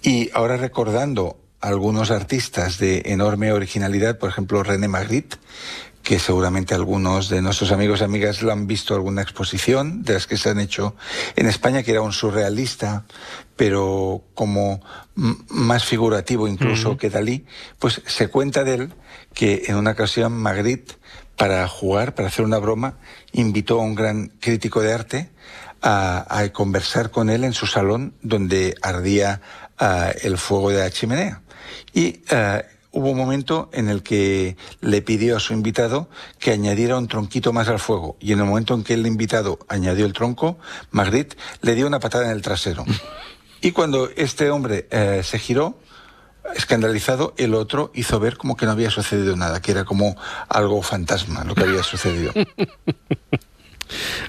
Y ahora recordando a algunos artistas de enorme originalidad, por ejemplo René Magritte, que seguramente algunos de nuestros amigos y amigas lo han visto alguna exposición de las que se han hecho en España, que era un surrealista, pero como más figurativo incluso que Dalí, pues se cuenta de él que en una ocasión Magritte, para jugar, para hacer una broma, invitó a un gran crítico de arte a, a conversar con él en su salón donde ardía ah, el fuego de la chimenea. Y ah, hubo un momento en el que le pidió a su invitado que añadiera un tronquito más al fuego. Y en el momento en que el invitado añadió el tronco, Magritte le dio una patada en el trasero. Y cuando este hombre eh, se giró, escandalizado, el otro hizo ver como que no había sucedido nada, que era como algo fantasma lo que había sucedido.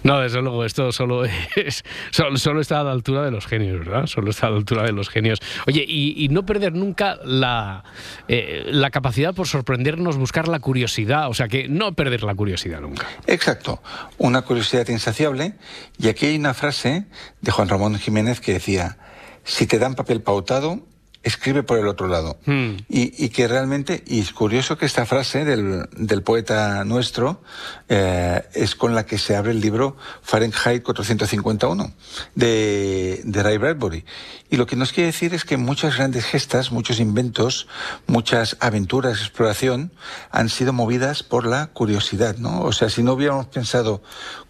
No, desde luego, esto solo es solo, solo está a la altura de los genios, ¿verdad? Solo está a la altura de los genios. Oye, y, y no perder nunca la, eh, la capacidad por sorprendernos, buscar la curiosidad, o sea, que no perder la curiosidad nunca. Exacto, una curiosidad insaciable. Y aquí hay una frase de Juan Ramón Jiménez que decía, si te dan papel pautado, escribe por el otro lado. Hmm. Y, y que realmente, y es curioso que esta frase del, del poeta nuestro eh, es con la que se abre el libro Fahrenheit 451 de, de Ray Bradbury. Y lo que nos quiere decir es que muchas grandes gestas, muchos inventos, muchas aventuras, exploración, han sido movidas por la curiosidad, ¿no? O sea, si no hubiéramos pensado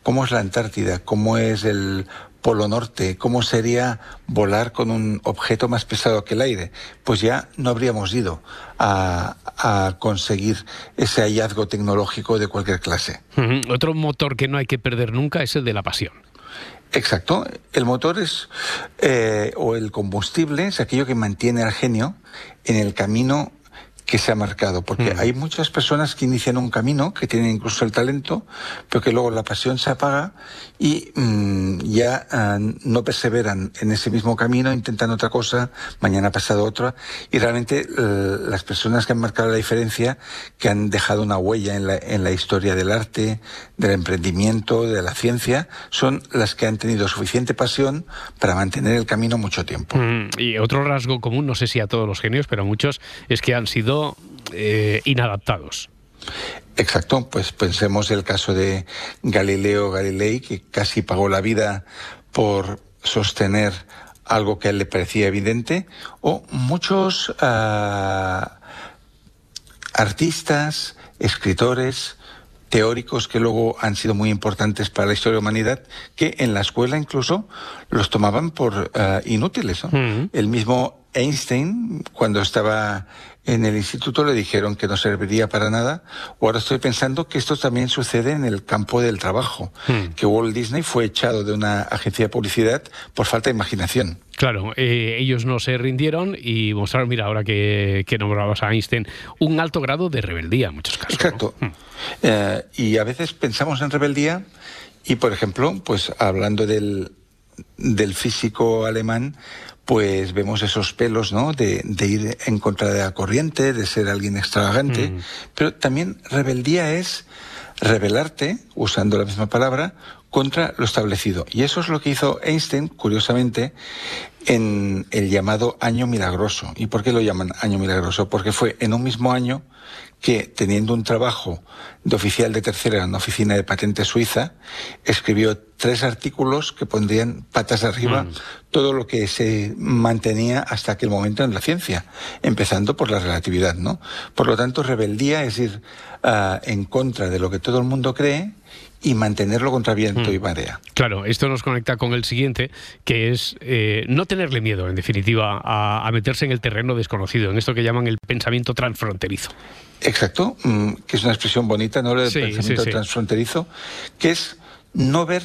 cómo es la Antártida, cómo es el Polo Norte, cómo sería volar con un objeto más pesado que el aire, pues ya no habríamos ido a, a conseguir ese hallazgo tecnológico de cualquier clase. Otro motor que no hay que perder nunca es el de la pasión. Exacto. El motor es, eh, o el combustible, es aquello que mantiene al genio en el camino que se ha marcado, porque hay muchas personas que inician un camino, que tienen incluso el talento, pero que luego la pasión se apaga y mm, ya ah, no perseveran en ese mismo camino, intentan otra cosa, mañana ha pasado otra, y realmente las personas que han marcado la diferencia, que han dejado una huella en la, en la historia del arte, del emprendimiento, de la ciencia, son las que han tenido suficiente pasión para mantener el camino mucho tiempo. Mm, y otro rasgo común, no sé si a todos los genios, pero a muchos, es que han sido eh, inadaptados. Exacto, pues pensemos el caso de Galileo Galilei, que casi pagó la vida por sostener algo que a él le parecía evidente, o muchos ah, artistas, escritores, teóricos que luego han sido muy importantes para la historia de la humanidad, que en la escuela incluso los tomaban por ah, inútiles. El mismo Einstein, cuando estaba en el instituto le dijeron que no serviría para nada. O ahora estoy pensando que esto también sucede en el campo del trabajo, hmm. que Walt Disney fue echado de una agencia de publicidad por falta de imaginación. Claro, eh, ellos no se rindieron y mostraron, mira, ahora que, nombrabas a Einstein, un alto grado de rebeldía en muchos casos. Exacto. Hmm. Eh, y a veces pensamos en rebeldía y, por ejemplo, pues hablando del, del físico alemán, pues vemos esos pelos, ¿no? De, ir en contra de la corriente, de ser alguien extravagante. Mm. Pero también rebeldía es rebelarte, usando la misma palabra, contra lo establecido. Y eso es lo que hizo Einstein, curiosamente, en el llamado Año Milagroso. ¿Y por qué lo llaman Año Milagroso? Porque fue en un mismo año que, teniendo un trabajo de oficial de tercera en una oficina de patente suiza, escribió tres artículos que pondrían patas arriba mm. todo lo que se mantenía hasta aquel momento en la ciencia, empezando por la relatividad, ¿no? Por lo tanto, rebeldía es ir ah, en contra de lo que todo el mundo cree y mantenerlo contra viento y mm. marea. Claro, esto nos conecta con el siguiente, que es eh, no tenerle miedo, en definitiva, a, meterse en el terreno desconocido, en esto que llaman el pensamiento transfronterizo. Exacto, mm, que es una expresión bonita, ¿no? El pensamiento transfronterizo, que es no ver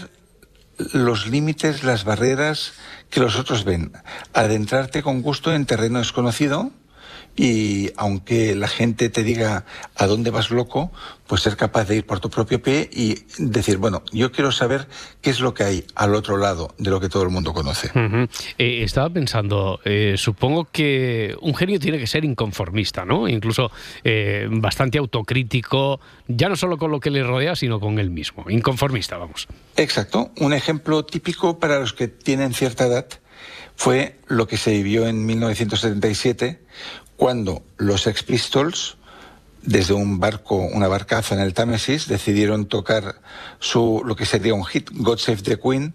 los límites, las barreras que los otros ven. Adentrarte con gusto en terreno desconocido y aunque la gente te diga a dónde vas loco, pues ser capaz de ir por tu propio pie y decir, bueno, yo quiero saber qué es lo que hay al otro lado de lo que todo el mundo conoce. Eh, estaba pensando, eh, supongo que un genio tiene que ser inconformista, ¿no? Incluso eh, bastante autocrítico, ya no solo con lo que le rodea, sino con él mismo. Inconformista, vamos. Exacto. Un ejemplo típico para los que tienen cierta edad fue lo que se vivió en 1977 cuando los Ex Pistols, desde un barco, una barcaza en el Támesis, decidieron tocar su, lo que sería un hit, God Save the Queen,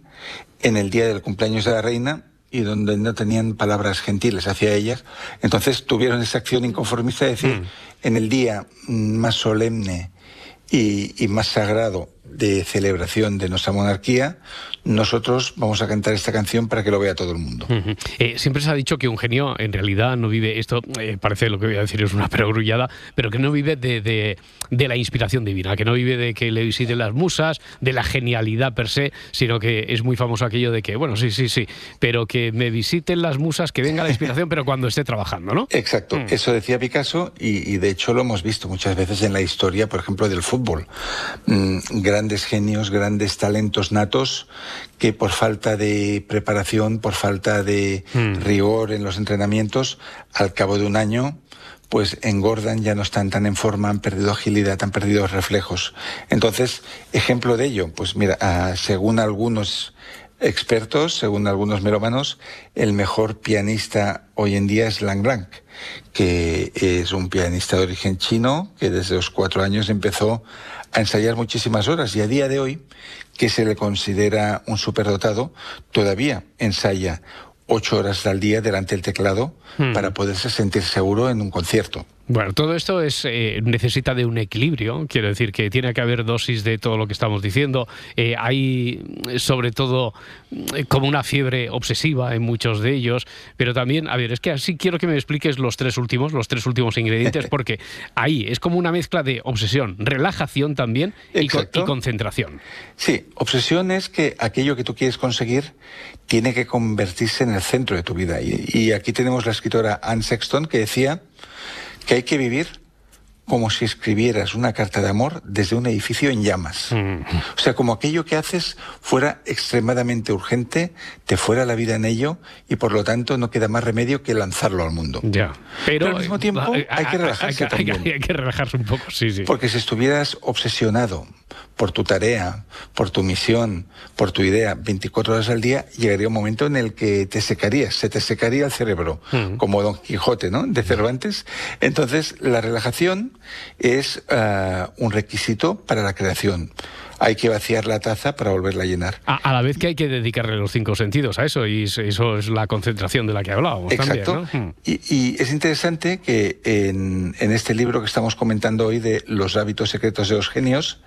en el día del cumpleaños de la reina y donde no tenían palabras gentiles hacia ellas. Entonces tuvieron esa acción inconformista de decir, mm. en el día más solemne y, más sagrado de celebración de nuestra monarquía, nosotros vamos a cantar esta canción para que lo vea todo el mundo. Eh, siempre se ha dicho que un genio en realidad no vive, esto eh, parece lo que voy a decir es una perogrullada, pero que no vive de, la inspiración divina, que no vive de que le visiten las musas, de la genialidad per se, sino que es muy famoso aquello de que, bueno, sí, sí, sí, pero que me visiten las musas, que venga la inspiración, pero cuando esté trabajando, ¿no? Exacto, mm. eso decía Picasso y, de hecho lo hemos visto muchas veces en la historia, por ejemplo, del fútbol. Mm, grandes genios, grandes talentos natos que por falta de preparación, por falta de hmm. rigor en los entrenamientos, al cabo de un año, pues engordan, ya no están tan en forma, han perdido agilidad, han perdido reflejos. Entonces, ejemplo de ello, pues mira, ah, según algunos expertos, según algunos melómanos, el mejor pianista hoy en día es Lang Lang, que es un pianista de origen chino que desde los cuatro años empezó a ensayar muchísimas horas y a día de hoy, que se le considera un superdotado, todavía ensaya ocho horas al día delante del teclado hmm. para poderse sentir seguro en un concierto. Bueno, todo esto es eh, necesita de un equilibrio, quiero decir que tiene que haber dosis de todo lo que estamos diciendo. Eh, hay sobre todo como una fiebre obsesiva en muchos de ellos, pero también, a ver, es que así quiero que me expliques los tres últimos, los tres últimos ingredientes, porque ahí es como una mezcla de obsesión, relajación también y, concentración. Sí, obsesión es que aquello que tú quieres conseguir tiene que convertirse en el centro de tu vida. Y, y aquí tenemos la escritora Anne Sexton que decía que hay que vivir como si escribieras una carta de amor desde un edificio en llamas. Mm. O sea, como aquello que haces fuera extremadamente urgente, te fuera la vida en ello y por lo tanto no queda más remedio que lanzarlo al mundo. Ya. Pero, al mismo tiempo eh, hay que relajarse hay, también. Hay, que relajarse un poco, sí, sí. Porque si estuvieras obsesionado por tu tarea, por tu misión, por tu idea, 24 horas al día, llegaría un momento en el que te secarías, se te secaría el cerebro, Mm. como Don Quijote, ¿no? De Cervantes. Entonces, la relajación es ah, un requisito para la creación. Hay que vaciar la taza para volverla a llenar. A, a la vez que hay que dedicarle los cinco sentidos a eso, y es- eso es la concentración de la que hablábamos Exacto. también. ¿no? Mm. Y, y es interesante que en, en este libro que estamos comentando hoy de Los hábitos secretos de los genios,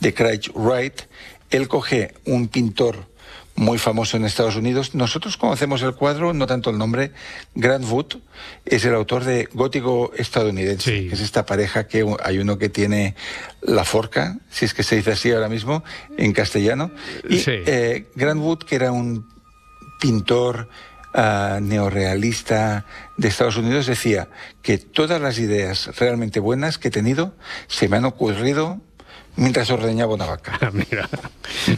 de Craig Wright, él coge un pintor muy famoso en Estados Unidos. Nosotros conocemos el cuadro, no tanto el nombre. Grant Wood es el autor de Gótico estadounidense, que es esta pareja que hay uno que tiene la forca, si es que se dice así ahora mismo, en castellano. Y Sí. eh, Grant Wood, que era un pintor ah, neorrealista de Estados Unidos, decía que todas las ideas realmente buenas que he tenido se me han ocurrido mientras ordeñaba una vaca. Mira,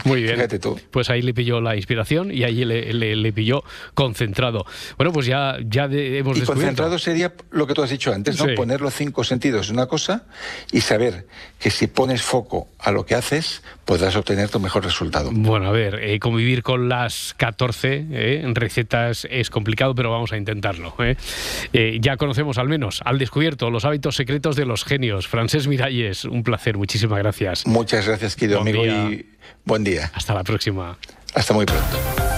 muy bien. Fíjate tú. Pues ahí le pilló la inspiración y ahí le, le- le pilló concentrado. Bueno, pues ya, ya de- hemos Y descubierto. concentrado sería lo que tú has dicho antes, ¿no? Sí. Poner los cinco sentidos en una cosa y saber que si pones foco a lo que haces, podrás obtener tu mejor resultado. Bueno, a ver, eh, convivir con las 14 eh, recetas es complicado, pero vamos a intentarlo. ¿eh? Eh, ya conocemos al menos, al descubierto, los hábitos secretos de los genios. Francés Miralles, un placer, muchísimas gracias. Muchas gracias, querido Buen amigo, día. y buen día. Hasta la próxima. Hasta muy pronto.